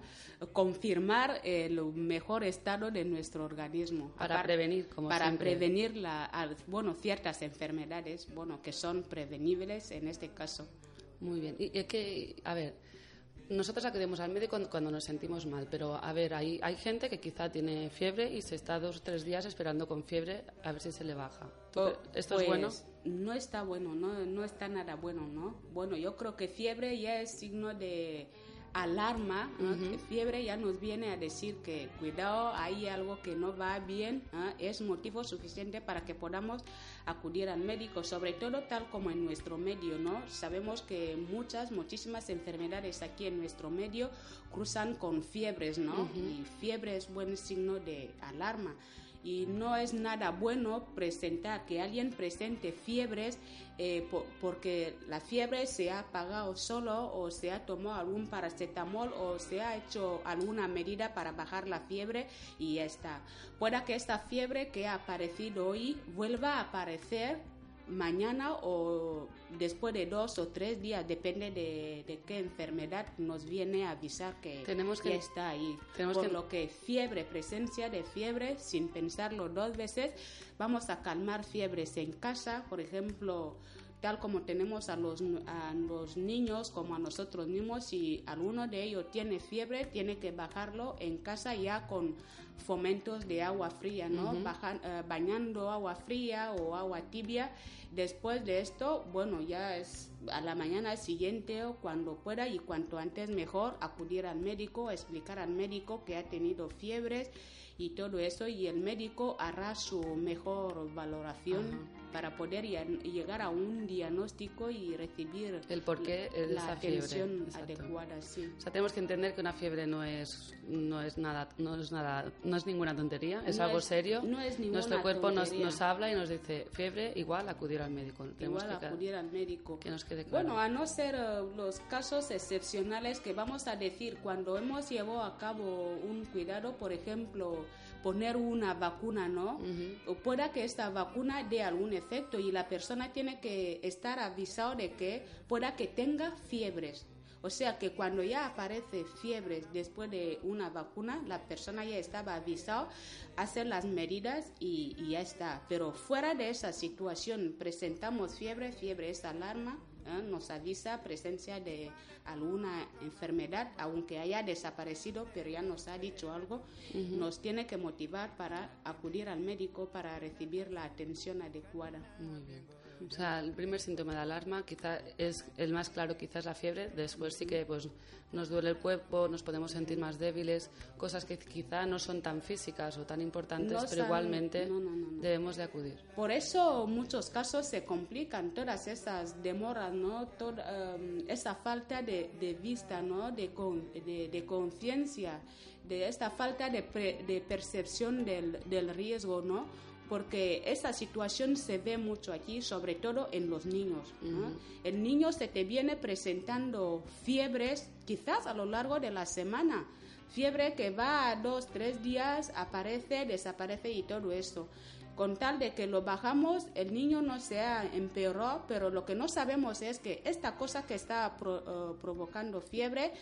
confirmar el mejor estado de nuestro organismo. Para prevenir, como Para siempre. prevenir la, bueno, ciertas enfermedades, bueno, que son prevenibles en este caso. Muy bien. Y es que, a ver, nosotros acudimos al médico cuando, cuando nos sentimos mal, pero a ver, hay, hay gente que quizá tiene fiebre y se está dos o tres días esperando con fiebre a ver si se le baja. ¿Tú Oh, ¿Esto pues, es bueno? No está bueno, no, no está nada bueno, ¿no? Bueno, yo creo que fiebre ya es signo de alarma, fiebre ya nos viene a decir que cuidado, hay algo que no va bien, ¿ah? es motivo suficiente para que podamos acudir al médico, sobre todo tal como en nuestro medio, ¿no? Sabemos que muchas, muchísimas enfermedades aquí en nuestro medio cruzan con fiebres, ¿no? Y fiebre es buen signo de alarma y no es nada bueno presentar que alguien presente fiebres eh, po- porque la fiebre se ha apagado solo o se ha tomado algún paracetamol o se ha hecho alguna medida para bajar la fiebre y ya está. Pueda que esta fiebre que ha aparecido hoy vuelva a aparecer mañana o después de dos o tres días, depende de, de qué enfermedad nos viene a avisar que, Tenemos que- ya está ahí. tenemos Por que- lo que fiebre, presencia de fiebre, sin pensarlo dos veces, vamos a calmar fiebres en casa, por ejemplo, tal como tenemos a los, a los niños como a nosotros mismos, si alguno de ellos tiene fiebre, tiene que bajarlo en casa ya con fomentos de agua fría, ¿no? Bajan- eh, bañando agua fría o agua tibia. Después de esto, bueno, ya es a la mañana siguiente o cuando pueda y cuanto antes mejor acudir al médico, explicar al médico que ha tenido fiebres y todo eso y el médico hará su mejor valoración para poder llegar a un diagnóstico y recibir El porqué de la esa atención adecuada, sí. O sea, tenemos que entender que una fiebre no es, no es nada, no es nada, no es ninguna tontería, es No algo es- serio. no es ninguna Nuestro cuerpo nos, nos habla y nos dice fiebre, igual acudir al médico. Tenemos Igual que acudir al médico. que nos quede claro. Bueno, a no ser eh, los casos excepcionales que vamos a decir cuando hemos llevado a cabo un cuidado, por ejemplo, poner una vacuna, ¿no? O pueda que esta vacuna dé algún efecto y la persona tiene que estar avisado de que pueda que tenga fiebres. O sea que cuando ya aparece fiebres después de una vacuna, la persona ya estaba avisado, hacer las medidas y, y ya está. Pero fuera de esa situación, presentamos fiebre, fiebre es alarma, ¿eh? nos avisa presencia de alguna enfermedad, aunque haya desaparecido, pero ya nos ha dicho algo, nos tiene que motivar para acudir al médico para recibir la atención adecuada. Muy bien. O sea, el primer síntoma de alarma quizá es el más claro, quizás la fiebre. Después sí que pues nos duele el cuerpo, nos podemos sentir más débiles, cosas que quizá no son tan físicas o tan importantes, No pero igualmente no, no, debemos de acudir. Por eso muchos casos se complican todas esas demoras, ¿no? Toda em, esa falta de, de vista, ¿no? De, con- de, de conciencia, de esta falta de, pre- de percepción del, del riesgo, ¿no? Porque esa situación se ve mucho aquí, sobre todo en los niños. ¿no? El niño se te viene presentando fiebres quizás a lo largo de la semana. Fiebre que va a dos, tres días, aparece, desaparece y todo eso. Con tal de que lo bajamos, el niño no se ha empeorado, pero lo que no sabemos es que esta cosa que está pro- eh, provocando fiebre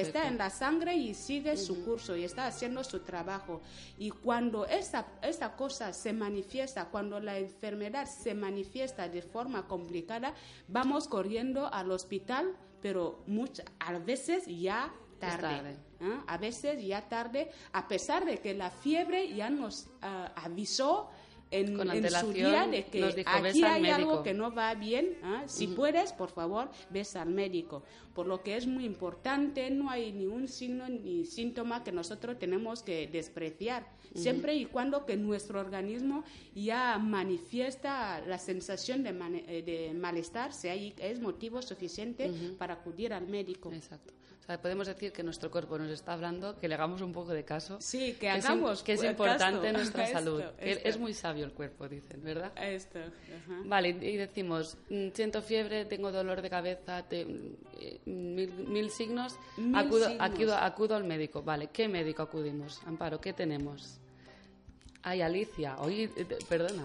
está en la sangre y sigue su curso y está haciendo su trabajo. Y cuando esta, esta cosa se manifiesta, cuando la enfermedad se manifiesta de forma complicada, vamos corriendo al hospital, pero muchas, a veces ya tarde. tarde. ¿eh? A veces ya tarde, a pesar de que la fiebre ya nos ah, avisó en, Con en su día de que dijo, aquí "Ves al hay algo médico". que no va bien. ¿ah? Si puedes, por favor, ves al médico. Por lo que es muy importante, no hay ni un signo ni síntoma que nosotros tenemos que despreciar. Siempre y cuando que nuestro organismo ya manifiesta la sensación de, eh, de malestar, si hay, es motivo suficiente para acudir al médico. Exacto. O sea, podemos decir que nuestro cuerpo nos está hablando, que le hagamos un poco de caso. Sí, que hagamos Que es caso. importante nuestra Esto, salud. que. Es muy sabio el cuerpo, dicen, ¿verdad? Esto, ajá. Vale, y decimos, mm, siento fiebre, tengo dolor de cabeza, te- eh, mil, mil signos, Mil acudo, signos. Acudo, acudo al médico. Vale, ¿qué médico acudimos? Amparo, ¿qué tenemos? Ay, Alicia, oye, eh, perdona.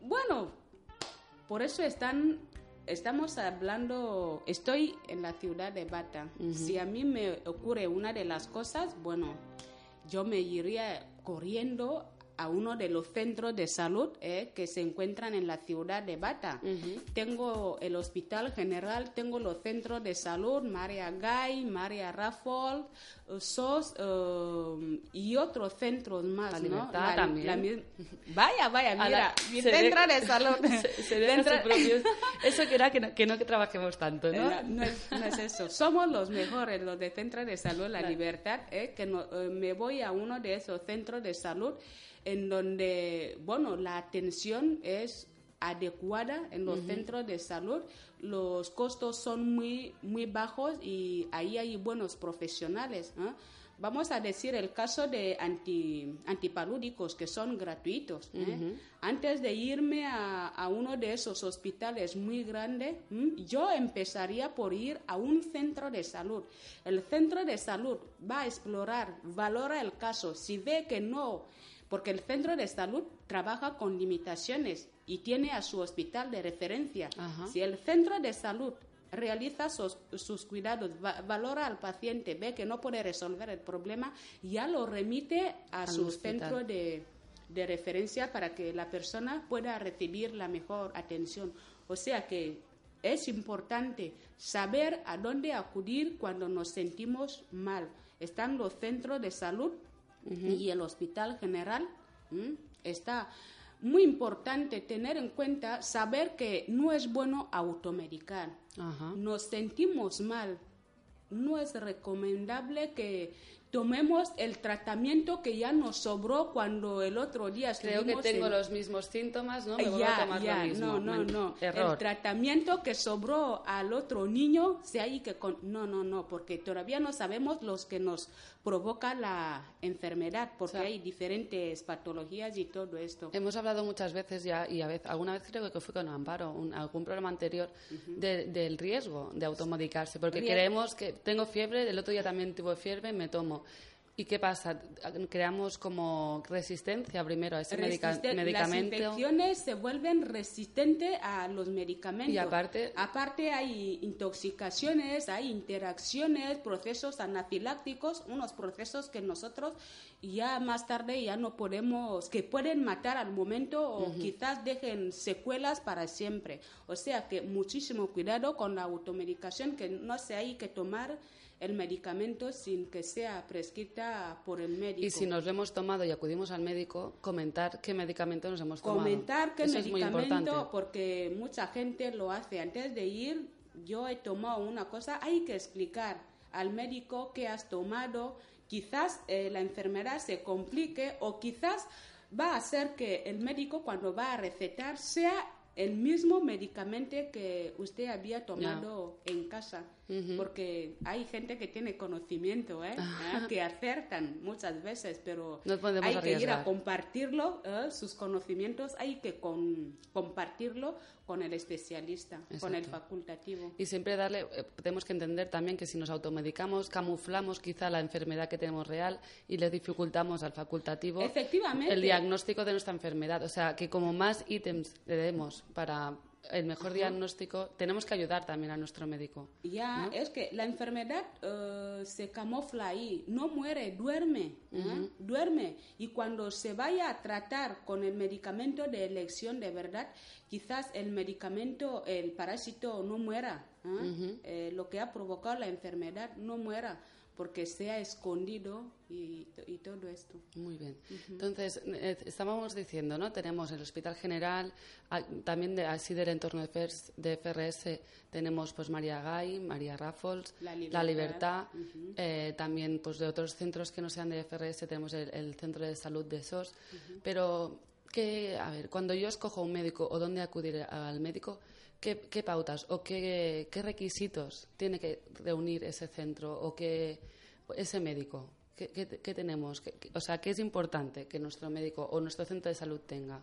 Bueno, por eso están, estamos hablando, estoy en la ciudad de Bata. Si a mí me ocurre una de las cosas, bueno, yo me iría corriendo a uno de los centros de salud eh, que se encuentran en la ciudad de Bata. Tengo el Hospital General, tengo los centros de salud, María Gay, María Raffol, eh, SOS eh, y otros centros más. La ¿no? Libertad también. mi- vaya, vaya, la- mira, mi centro de salud. Se, se Dentro- su propio- Eso que era que no, que no trabajemos tanto, ¿no? Eh, no, es, no es eso. Somos los mejores, los de Centro de Salud La Libertad, eh, que no- me voy a uno de esos centros de salud en donde, bueno, la atención es adecuada en los centros de salud, los costos son muy, muy bajos y ahí hay buenos profesionales. ¿no? Vamos a decir el caso de anti, antipalúdicos que son gratuitos. ¿eh? Antes de irme a, a uno de esos hospitales muy grandes, ¿m? yo empezaría por ir a un centro de salud. El centro de salud va a explorar, valora el caso. Si ve que no, porque el centro de salud trabaja con limitaciones y tiene a su hospital de referencia. Ajá. Si el centro de salud realiza sus, sus cuidados, va- valora al paciente, ve que no puede resolver el problema, ya lo remite a Al su hospital. centro de, de referencia para que la persona pueda recibir la mejor atención. O sea que es importante saber a dónde acudir cuando nos sentimos mal. Están los centros de salud y el hospital general. ¿m? Está muy importante tener en cuenta, saber que no es bueno automedicar. Ajá. Nos sentimos mal. No es recomendable que tomemos el tratamiento que ya nos sobró cuando el otro día Creo que tengo en- los mismos síntomas, ¿no? Me vuelvo a tomar ya, lo mismo. No, no, no. Error. El tratamiento que sobró al otro niño, se hay que con... no, no, no, porque todavía no sabemos los que nos provoca la enfermedad, porque O sea, hay diferentes patologías y todo esto. Hemos hablado muchas veces ya, y a vez, alguna vez creo que fue con Amparo, un- algún programa anterior, de- del riesgo de automedicarse, porque Rie- creemos que tengo fiebre, el otro día también tuve fiebre, me tomo. ¿Y qué pasa? Creamos como resistencia primero a ese medica- medicamento. Las infecciones se vuelven resistentes a los medicamentos. Y aparte- Aparte hay intoxicaciones, hay interacciones, procesos anafilácticos, unos procesos que nosotros ya más tarde ya no podemos, que pueden matar al momento o quizás dejen secuelas para siempre. O sea que muchísimo cuidado con la automedicación, que no se hay que tomar el medicamento sin que sea prescrita por el médico. Y si nos lo hemos tomado y acudimos al médico, comentar qué medicamento nos hemos tomado. comentar qué Eso medicamento, porque mucha gente lo hace. Antes de ir, yo he tomado una cosa, hay que explicar al médico qué has tomado. Quizás eh, la enfermedad se complique o quizás va a hacer que el médico cuando va a recetar sea el mismo medicamento que usted había tomado en casa, porque hay gente que tiene conocimiento, ¿eh? ¿eh? que acertan muchas veces, pero hay que ir arriesgar. a compartirlo, ¿eh? sus conocimientos hay que con- compartirlo con el especialista, con el Exacto. facultativo. Y siempre darle, eh, tenemos que entender también que si nos automedicamos, camuflamos quizá la enfermedad que tenemos real y le dificultamos al facultativo Efectivamente. el diagnóstico de nuestra enfermedad. O sea, que como más ítems le demos para el mejor diagnóstico, tenemos que ayudar también a nuestro médico. Ya, es que la enfermedad eh, se camufla ahí, no muere, duerme, ¿eh? duerme. Y cuando se vaya a tratar con el medicamento de elección de verdad, quizás el medicamento, el parásito no muera, ¿eh? Eh, lo que ha provocado la enfermedad no muera, porque se ha escondido y, y todo esto. Muy bien. Entonces, eh, estábamos diciendo, ¿no? Tenemos el Hospital General, ah, también de, así del entorno de, FERS de FRS, tenemos pues María Gay, María Raffles, La La Libertad, eh, también pues de otros centros que no sean de FRS, tenemos el, el Centro de Salud de SOS. Pero, ¿qué, a ver, cuando yo escojo un médico o dónde acudir al médico, ¿qué, qué pautas o qué, qué requisitos tiene que reunir ese centro o qué, ese médico? ¿Qué, tenemos? ¿Qué- qué- o sea, ¿qué es importante que nuestro médico o nuestro centro de salud tenga?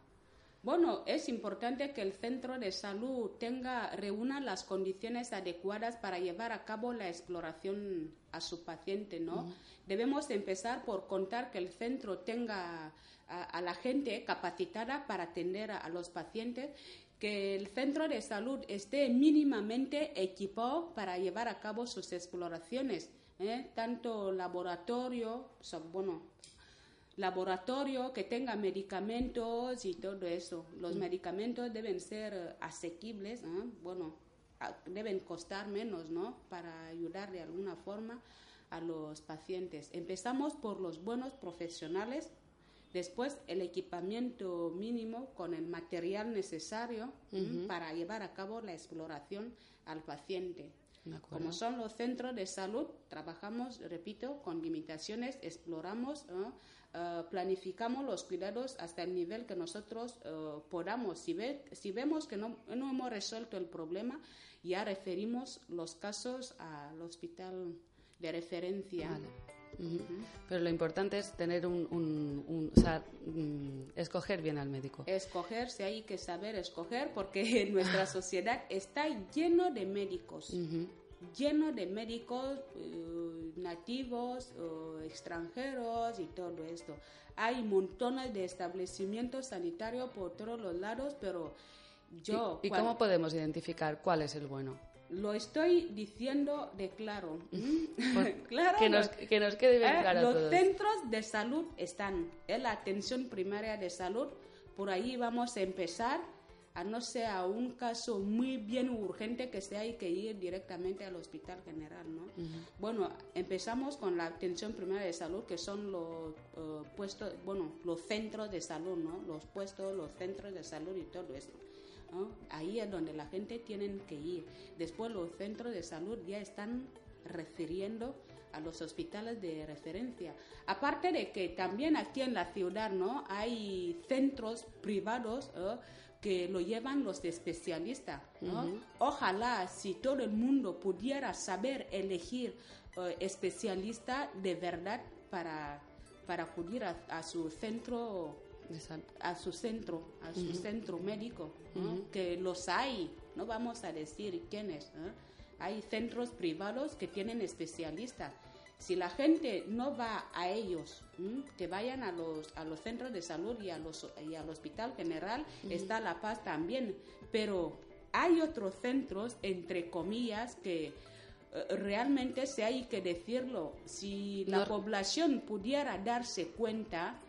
Bueno, es importante que el centro de salud tenga, reúna las condiciones adecuadas para llevar a cabo la exploración a su paciente, ¿no? Debemos empezar por contar que el centro tenga a, a la gente capacitada para atender a, a los pacientes, que el centro de salud esté mínimamente equipado para llevar a cabo sus exploraciones, ¿eh? tanto laboratorio, bueno, laboratorio que tenga medicamentos y todo eso. Los medicamentos deben ser asequibles, ¿eh? bueno, deben costar menos, ¿no? Para ayudar de alguna forma a los pacientes. Empezamos por los buenos profesionales, después el equipamiento mínimo con el material necesario para llevar a cabo la exploración al paciente. Como son los centros de salud, trabajamos, repito, con limitaciones, exploramos. Eh, planificamos los cuidados hasta el nivel que nosotros eh, podamos. Si, ve- si vemos que no, no hemos resuelto el problema, ya referimos los casos al hospital de referencia. Vale. Pero lo importante es tener un, un- un- o sea, mm, escoger bien al médico. Escoger, si hay que saber escoger, porque nuestra sociedad está lleno de médicos. lleno de médicos eh, nativos, eh, extranjeros y todo esto. Hay montones de establecimientos sanitarios por todos los lados, pero yo ¿Y, cómo podemos identificar cuál es el bueno? Lo estoy diciendo de claro. Por- claro. que, nos, lo- que nos quede bien ¿eh? claro a los todos. centros de salud están en la atención primaria de salud. Por ahí vamos a empezar, a no ser a un caso muy bien urgente que se hay que ir directamente al hospital general, ¿no? Bueno, empezamos con la atención primaria de salud, que son los eh, puestos, bueno, los centros de salud, ¿no? Los puestos, los centros de salud y todo esto. ¿No? Ahí es donde la gente tiene que ir. Después los centros de salud ya están refiriendo a los hospitales de referencia. Aparte de que también aquí en la ciudad no hay centros privados ¿eh? que lo llevan los especialistas. ¿no? Ojalá si todo el mundo pudiera saber elegir eh, especialista de verdad para, para acudir a, a su centro a su centro, a su centro médico, ¿no? que los hay, no vamos a decir quiénes. Hay centros privados que tienen especialistas. Si la gente no va a ellos, ¿m? que vayan a los, a los centros de salud y, a los, y al hospital general, está La Paz también. Pero hay otros centros, entre comillas, que eh, realmente se hay que decirlo. Si la No- población pudiera darse cuenta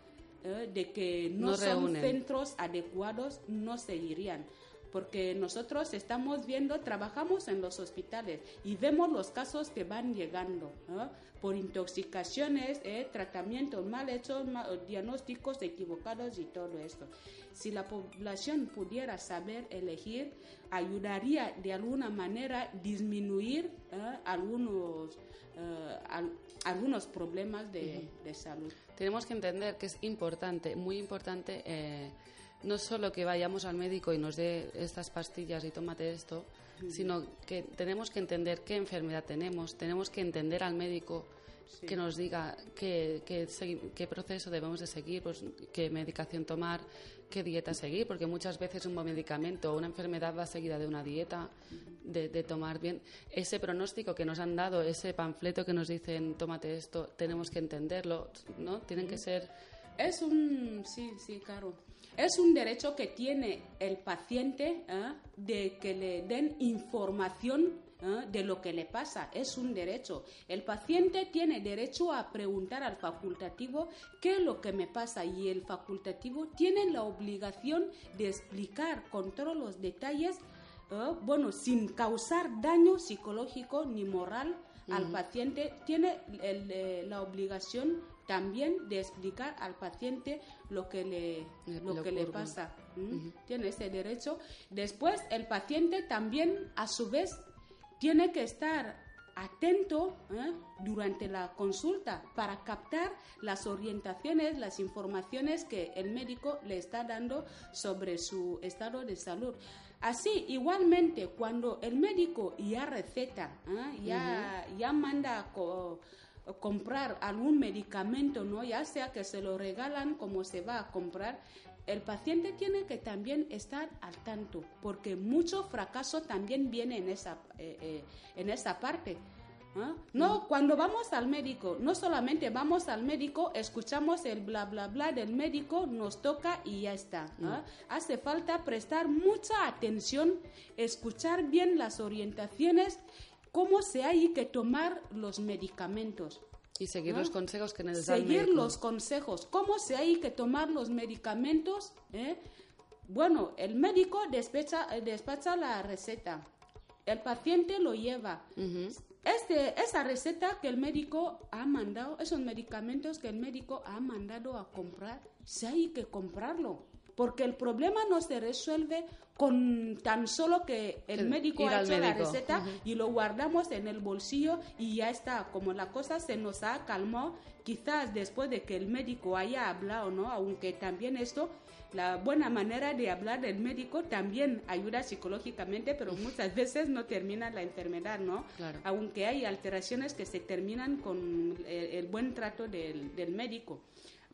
eh, de que no, No son reúnen. centros adecuados, no seguirían. Porque nosotros estamos viendo, trabajamos en los hospitales y vemos los casos que van llegando ¿eh? por intoxicaciones, eh, tratamientos mal hechos, diagnósticos equivocados y todo esto. Si la población pudiera saber elegir, ayudaría de alguna manera disminuir eh, algunos, al- algunos problemas de, de salud. Tenemos que entender que es importante, muy importante, eh, no solo que vayamos al médico y nos dé estas pastillas y tómate esto, sino que tenemos que entender qué enfermedad tenemos, tenemos que entender al médico que nos diga qué, qué, proceso debemos de seguir, pues, qué medicación tomar, qué dieta seguir, porque muchas veces un buen medicamento o una enfermedad va seguida de una dieta, de, de tomar bien. Ese pronóstico que nos han dado, ese panfleto que nos dicen tómate esto, tenemos que entenderlo, ¿no? Tienen que ser Es un, sí, sí, claro. Es un derecho que tiene el paciente ¿eh? de que le den información ¿eh? de lo que le pasa. Es un derecho. El paciente tiene derecho a preguntar al facultativo qué es lo que me pasa y el facultativo tiene la obligación de explicar con todos los detalles, ¿eh? bueno, sin causar daño psicológico ni moral al paciente, tiene el, eh, la obligación también de explicar al paciente lo que le, lo que le pasa. Tiene ese derecho. Después, el paciente también, a su vez, tiene que estar atento ¿eh? durante la consulta para captar las orientaciones, las informaciones que el médico le está dando sobre su estado de salud. Así, igualmente, cuando el médico ya receta, ¿eh? ya, ya manda a co- comprar algún medicamento, ¿no? ya sea que se lo regalan como se va a comprar, el paciente tiene que también estar al tanto, porque mucho fracaso también viene en esa, eh, eh, en esa parte. ¿ah? No, cuando vamos al médico, no solamente vamos al médico, escuchamos el bla bla bla del médico, nos toca y ya está. ¿ah? Hace falta prestar mucha atención, escuchar bien las orientaciones, cómo se hay que tomar los medicamentos. Y seguir ¿no? los consejos que el seguir los consejos, cómo se hay que tomar los medicamentos. ¿eh? Bueno, el médico despacha, despacha la receta, el paciente lo lleva. Este, esa receta que el médico ha mandado, esos medicamentos que el médico ha mandado a comprar, sí hay que comprarlo. Porque el problema no se resuelve con tan solo que el médico ha hecho la médico. receta y lo guardamos en el bolsillo y ya está. Como la cosa se nos ha calmado, quizás después de que el médico haya hablado, ¿no? Aunque también esto, la buena manera de hablar del médico también ayuda psicológicamente, pero muchas veces no termina la enfermedad, ¿no? Claro. Aunque hay alteraciones que se terminan con el, el buen trato del, del médico.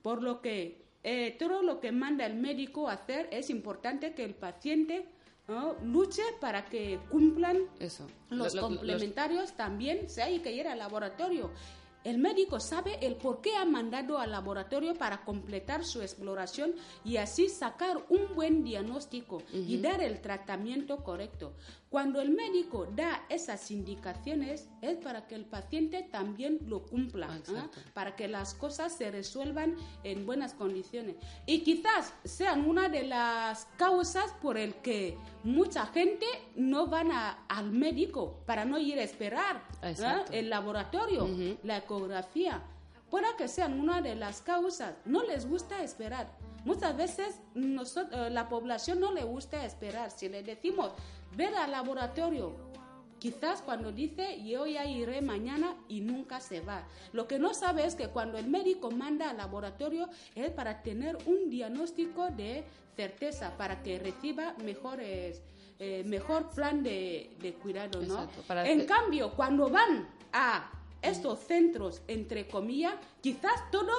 Por lo que eh, todo lo que manda el médico a hacer es importante que el paciente ¿no? luche para que cumplan Eso. los Lo- lo- complementarios también se hay que ir al laboratorio. El médico sabe el por qué ha mandado al laboratorio para completar su exploración y así sacar un buen diagnóstico y dar el tratamiento correcto. Cuando el médico da esas indicaciones es para que el paciente también lo cumpla. Exacto. para que las cosas se resuelvan en buenas condiciones. Y quizás sean una de las causas por el que mucha gente no van a- al médico para no ir a esperar. Exacto. el laboratorio, la ecografía. Puede que sean una de las causas. No les gusta esperar. Muchas veces nosot- eh, la población no le gusta esperar. Si le decimos, ver al laboratorio, Quizás cuando dice yo ya iré mañana y nunca se va. Lo que no sabe es que cuando el médico manda al laboratorio es para tener un diagnóstico de certeza, para que reciba mejores, eh, mejor plan de, de cuidado, ¿no? Exacto, para en que- cambio, cuando van a estos centros, entre comillas, quizás todo,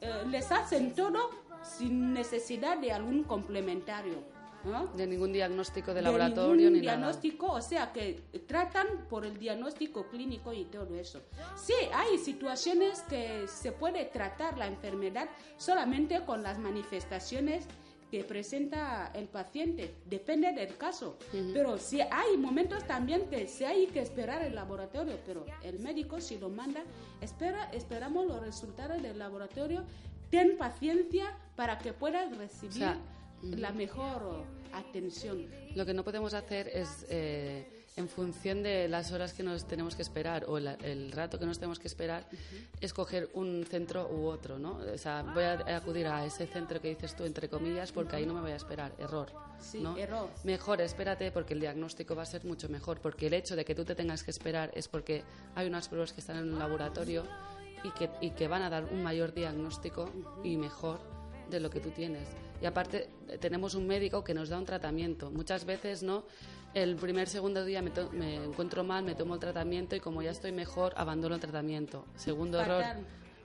eh, les hacen todo sin necesidad de algún complementario. De ningún diagnóstico de de laboratorio ningún ni nada. diagnóstico, o sea que tratan por el diagnóstico clínico y todo eso. Sí, hay situaciones que se puede tratar la enfermedad solamente con las manifestaciones que presenta el paciente, depende del caso. Pero sí hay momentos también que sí hay que esperar el laboratorio, pero el médico si lo manda, espera, esperamos los resultados del laboratorio, ten paciencia para que puedas recibir O sea, la mejor atención. Lo que no podemos hacer es, eh, en función de las horas que nos tenemos que esperar o la- el rato que nos tenemos que esperar, escoger un centro u otro, ¿no? O sea, voy a acudir a ese centro que dices tú, entre comillas, porque ahí no me voy a esperar. Error. Sí, ¿no? error. Mejor espérate porque el diagnóstico va a ser mucho mejor, porque el hecho de que tú te tengas que esperar es porque hay unas pruebas que están en un laboratorio y que, y que van a dar un mayor diagnóstico y mejor de lo que tú tienes. Y aparte tenemos un médico que nos da un tratamiento. Muchas veces, ¿no? El primer, segundo día me, me encuentro mal, me tomo el tratamiento y como ya estoy mejor, abandono el tratamiento. Segundo error.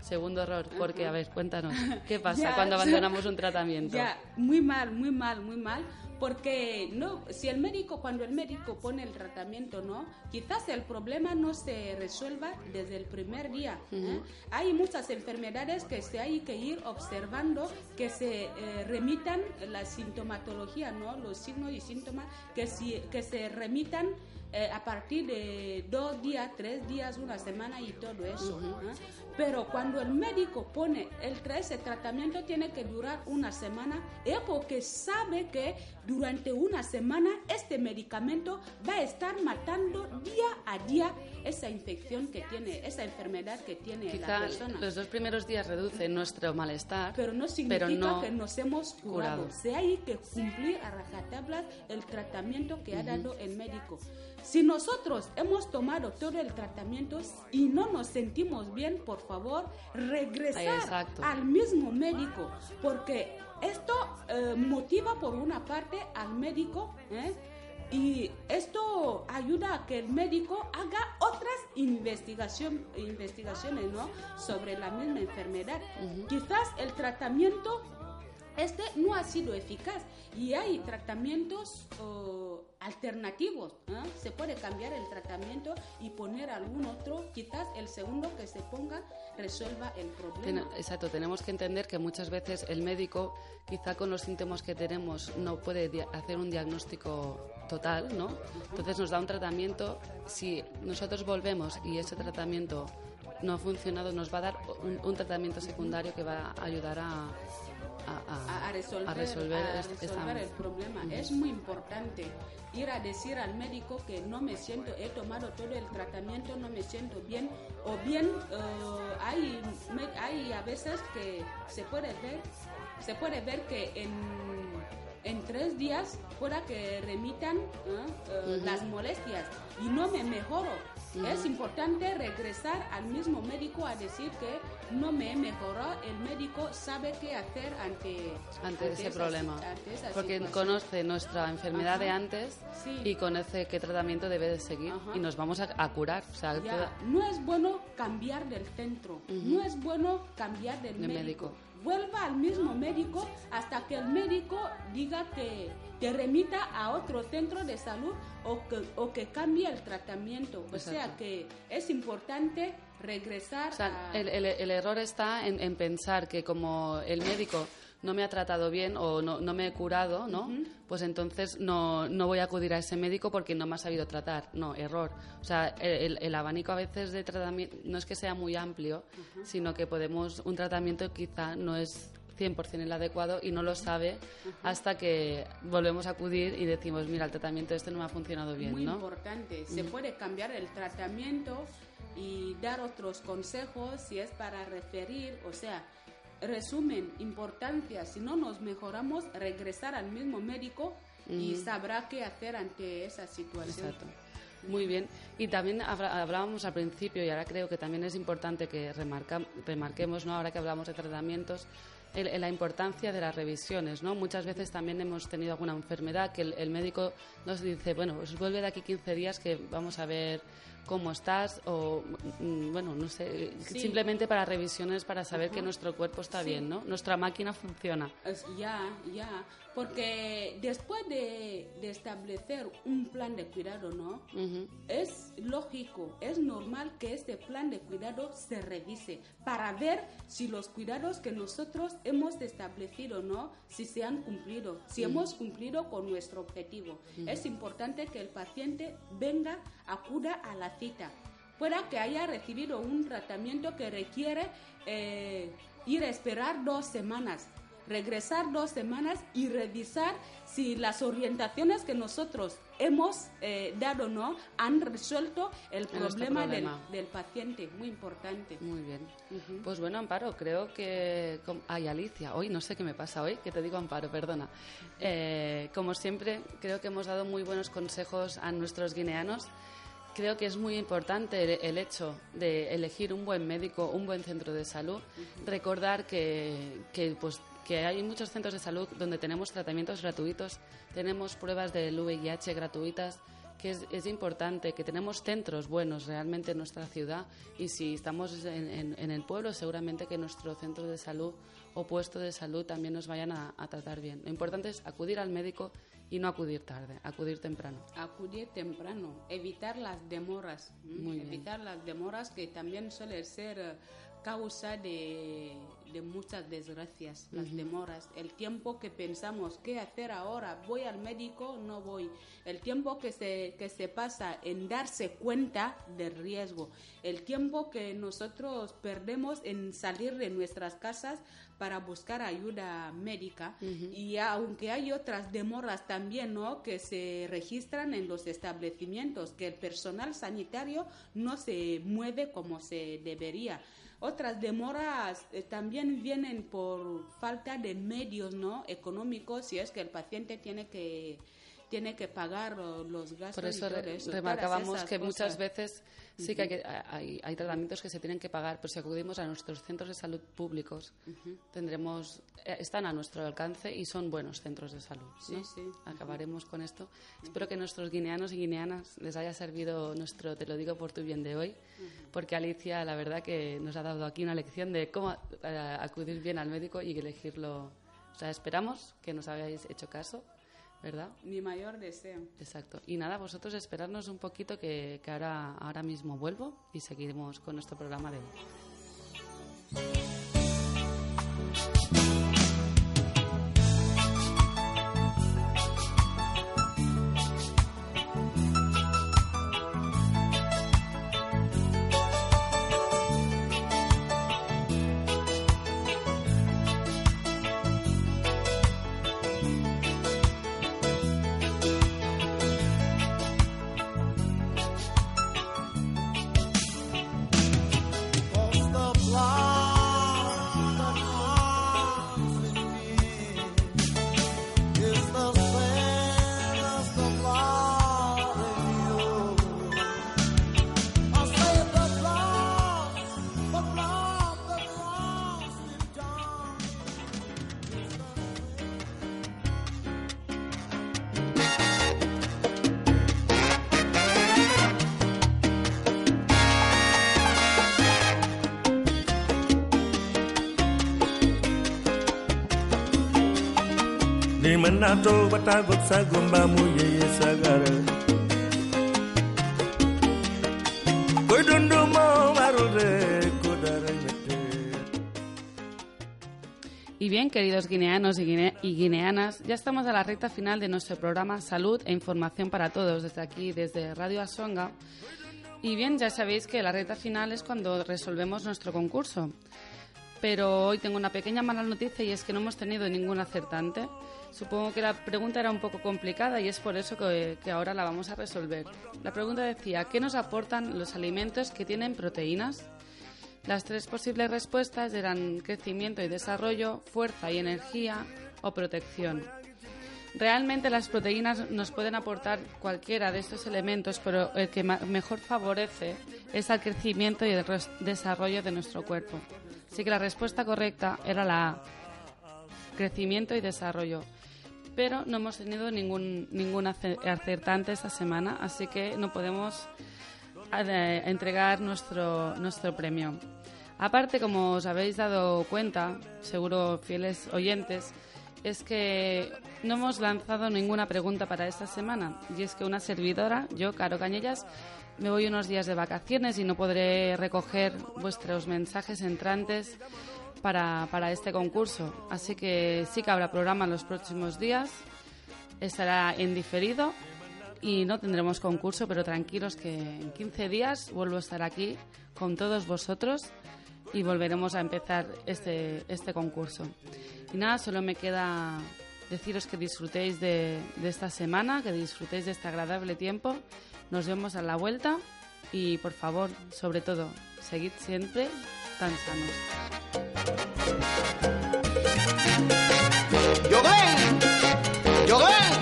Segundo error, porque, a ver, cuéntanos, ¿qué pasa Ya, cuando abandonamos un tratamiento? Ya, muy mal, muy mal, muy mal, porque no, si el médico, cuando el médico pone el tratamiento, no, quizás el problema no se resuelva desde el primer día. ¿eh? Hay muchas enfermedades que se hay que ir observando, que se eh, remitan la sintomatología, no, los signos y síntomas, que, si, que se remitan eh, a partir de dos días, tres días, una semana y todo eso. ¿eh? Pero cuando el médico pone el tra- ese tratamiento tiene que durar una semana, es porque sabe que durante una semana este medicamento va a estar matando día a día esa infección que tiene, esa enfermedad que tiene la Quizá persona. los dos primeros días reducen nuestro malestar, Pero no significa pero no que nos hemos curado. curado. Se hay que cumplir a rajatablas el tratamiento que ha dado el médico. Si nosotros hemos tomado todo el tratamiento y no nos sentimos bien, por favor, Ay, regresar exacto. al mismo médico, porque esto eh, motiva por una parte al médico, ¿eh? Y esto ayuda a que el médico haga otras investigación, investigaciones ¿no? sobre la misma enfermedad. Quizás el tratamiento este no ha sido eficaz y hay tratamientos oh, alternativos. ¿eh? Se puede cambiar el tratamiento y poner algún otro. Quizás el segundo que se ponga resuelva el problema. Exacto, tenemos que entender que muchas veces el médico, quizá con los síntomas que tenemos, no puede hacer un diagnóstico total, ¿no? Entonces nos da un tratamiento. Si nosotros volvemos y ese tratamiento no ha funcionado, nos va a dar un, un tratamiento secundario que va a ayudar a, a- a- a, a resolver, a resolver el problema. Es muy importante ir a decir al médico que no me siento, he tomado todo el tratamiento, no me siento bien, o bien eh, hay, hay a veces que se puede ver, se puede ver que en, en tres días pueda que remitan ¿eh? Eh, las molestias y no me mejoro. Es importante regresar al mismo médico a decir que no me mejoró. El médico sabe qué hacer ante, ante ese esa problema. si- ante esa Porque situación. conoce nuestra enfermedad Ajá. de antes Sí. y conoce qué tratamiento debe de seguir Ajá. y nos vamos a, a curar. O sea, Ya, toda- no es bueno cambiar del centro, no es bueno cambiar del De médico. médico. Vuelva al mismo médico hasta que el médico diga que te remita a otro centro de salud o que, o que cambie el tratamiento. O sea que es importante regresar O sea, a... el, el- el error está en, en pensar que como el médico no me ha tratado bien o no, no me he curado, ¿no? Pues entonces no, no voy a acudir a ese médico porque no me ha sabido tratar. No, error. O sea, el, el abanico a veces de tratamiento no es que sea muy amplio, sino que podemos, un tratamiento quizá no es 100% el adecuado y no lo sabe hasta que volvemos a acudir y decimos, mira, el tratamiento este no me ha funcionado bien, muy ¿no? importante. Se puede cambiar el tratamiento y dar otros consejos si es para referir, o sea, resumen, importancia, si no nos mejoramos, regresar al mismo médico y sabrá qué hacer ante esa situación. Exacto. Muy bien. Y también hablábamos al principio, y ahora creo que también es importante que remarca- remarquemos, ¿no? ahora que hablamos de tratamientos, el- el- la importancia de las revisiones. ¿no? Muchas veces también hemos tenido alguna enfermedad que el, el médico nos dice, bueno, pues vuelve de aquí 15 días que vamos a ver cómo estás, o, mm, bueno, no sé, Sí. simplemente para revisiones para saber que nuestro cuerpo está Sí. bien, ¿no? Nuestra máquina funciona. Ya, ya, porque después de, de establecer un plan de cuidado, ¿no? Ujú. Es lógico, es normal que este plan de cuidado se revise para ver si los cuidados que nosotros hemos establecido, ¿no? Si se han cumplido, si hemos cumplido con nuestro objetivo. Es importante que el paciente venga, acuda a la cita. Pueda que haya recibido un tratamiento que requiere eh, ir a esperar dos semanas regresar dos semanas y revisar si las orientaciones que nosotros hemos eh, dado no han resuelto el nuestro problema, del, problema. del paciente. Muy importante. Muy bien. Pues bueno, Amparo, creo que... Ay, Alicia, hoy no sé qué me pasa hoy, que te digo Amparo, perdona. Eh, como siempre, creo que hemos dado muy buenos consejos a nuestros guineanos. Creo que es muy importante el, el hecho de elegir un buen médico, un buen centro de salud. Recordar que, que, pues, que hay muchos centros de salud donde tenemos tratamientos gratuitos, tenemos pruebas del VIH gratuitas, que es, es importante, que tenemos centros buenos realmente en nuestra ciudad y si estamos en, en- en el pueblo seguramente que nuestro centro de salud o puesto de salud también nos vayan a, a tratar bien. Lo importante es acudir al médico y no acudir tarde, acudir temprano. acudir temprano, evitar las demoras. Muy bien. evitar las demoras que también suele ser eh, causa de, de muchas desgracias, las demoras, el tiempo que pensamos qué hacer ahora, voy al médico, no voy, el tiempo que se, que se pasa en darse cuenta del riesgo, el tiempo que nosotros perdemos en salir de nuestras casas para buscar ayuda médica. Y aunque hay otras demoras también ¿no? que se registran en los establecimientos que el personal sanitario no se mueve como se debería. Otras demoras eh, también vienen por falta de medios no económicos si es que el paciente tiene que tiene que pagar los gastos Por eso, y todo eso, remarcábamos que muchas veces sí que hay, que- hay, hay tratamientos que se tienen que pagar, pero si acudimos a nuestros centros de salud públicos, tendremos eh, están a nuestro alcance y son buenos centros de salud. Sí, ¿no? sí. Acabaremos con esto. Espero que a nuestros guineanos y guineanas les haya servido nuestro Te lo digo por tu bien de hoy, porque Alicia, la verdad, que nos ha dado aquí una lección de cómo eh, acudir bien al médico y elegirlo. O sea, esperamos que nos hayáis hecho caso, ¿verdad? mi mayor deseo Exacto. Y nada, vosotros esperarnos un poquito que, que ahora, ahora mismo vuelvo y seguiremos con nuestro programa de hoy. Ni mën naa toog ba tàggoog sago mbaa mu yeye dundu dara ñette Y bien, queridos guineanos y, guine- y guineanas, ya estamos a la recta final de nuestro programa Salud e Información para Todos, desde aquí, desde Radio Asonga. Y bien, ya sabéis que la recta final es cuando resolvemos nuestro concurso. Pero hoy tengo una pequeña mala noticia y es que no hemos tenido ningún acertante. Supongo que la pregunta era un poco complicada y es por eso que, ahora la vamos a resolver. La pregunta decía, ¿qué nos aportan los alimentos que tienen proteínas? Las tres posibles respuestas eran crecimiento y desarrollo, fuerza y energía o protección. Realmente las proteínas nos pueden aportar cualquiera de estos elementos, pero el que mejor favorece es al crecimiento y el desarrollo de nuestro cuerpo. Así que la respuesta correcta era la crecimiento y desarrollo. Pero no hemos tenido ningún, ningún ace- acertante esta semana, así que no podemos eh, entregar nuestro, nuestro premio. Aparte, como os habéis dado cuenta, seguro fieles oyentes, es que no hemos lanzado ninguna pregunta para esta semana. Y es que una servidora, yo, Caro Cañellas, me voy unos días de vacaciones y no podré recoger vuestros mensajes entrantes para, para este concurso. Así que sí que habrá programa en los próximos días. Estará en diferido y no tendremos concurso, pero tranquilos que en 15 días vuelvo a estar aquí con todos vosotros y volveremos a empezar este, este concurso. Y nada, solo me queda deciros que disfrutéis de, de esta semana, que disfrutéis de este agradable tiempo. Nos vemos a la vuelta y por favor, sobre todo, seguid siempre tan sanos. Yoglen, Yoglen.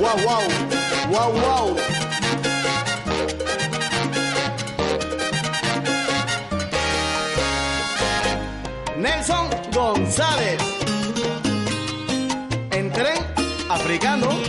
Wow, wow, wow, wow. Nelson González. En tren africano.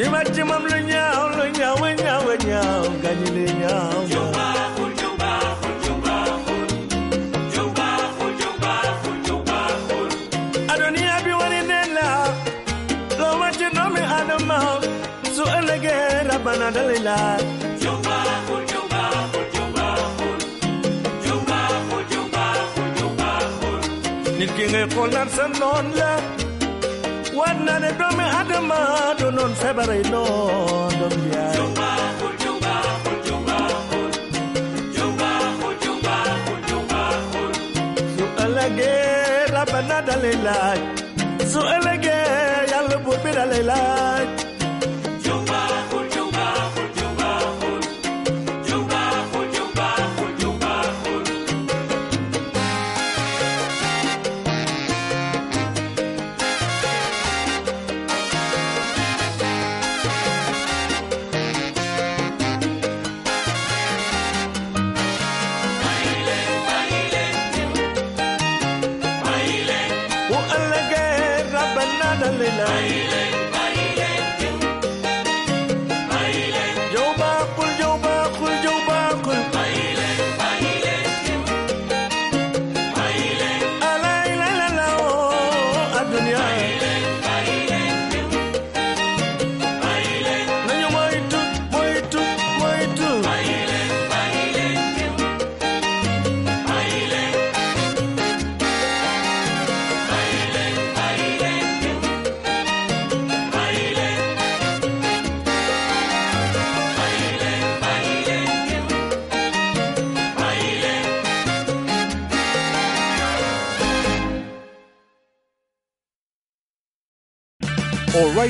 Ñu mat ci moom lu ñaaw lu ñaaw lu ñaaw lu ñaaw gaañu li ñaaw adoniya bi wari nee la loo wàcce doomi adama su ëllëgee rabana dalay laaj nit ki ngay xool naan sa noon la waɗnane doomi adama ɗo noon feɓaray ɗo ɗon mbiyaye su elege yàlla buur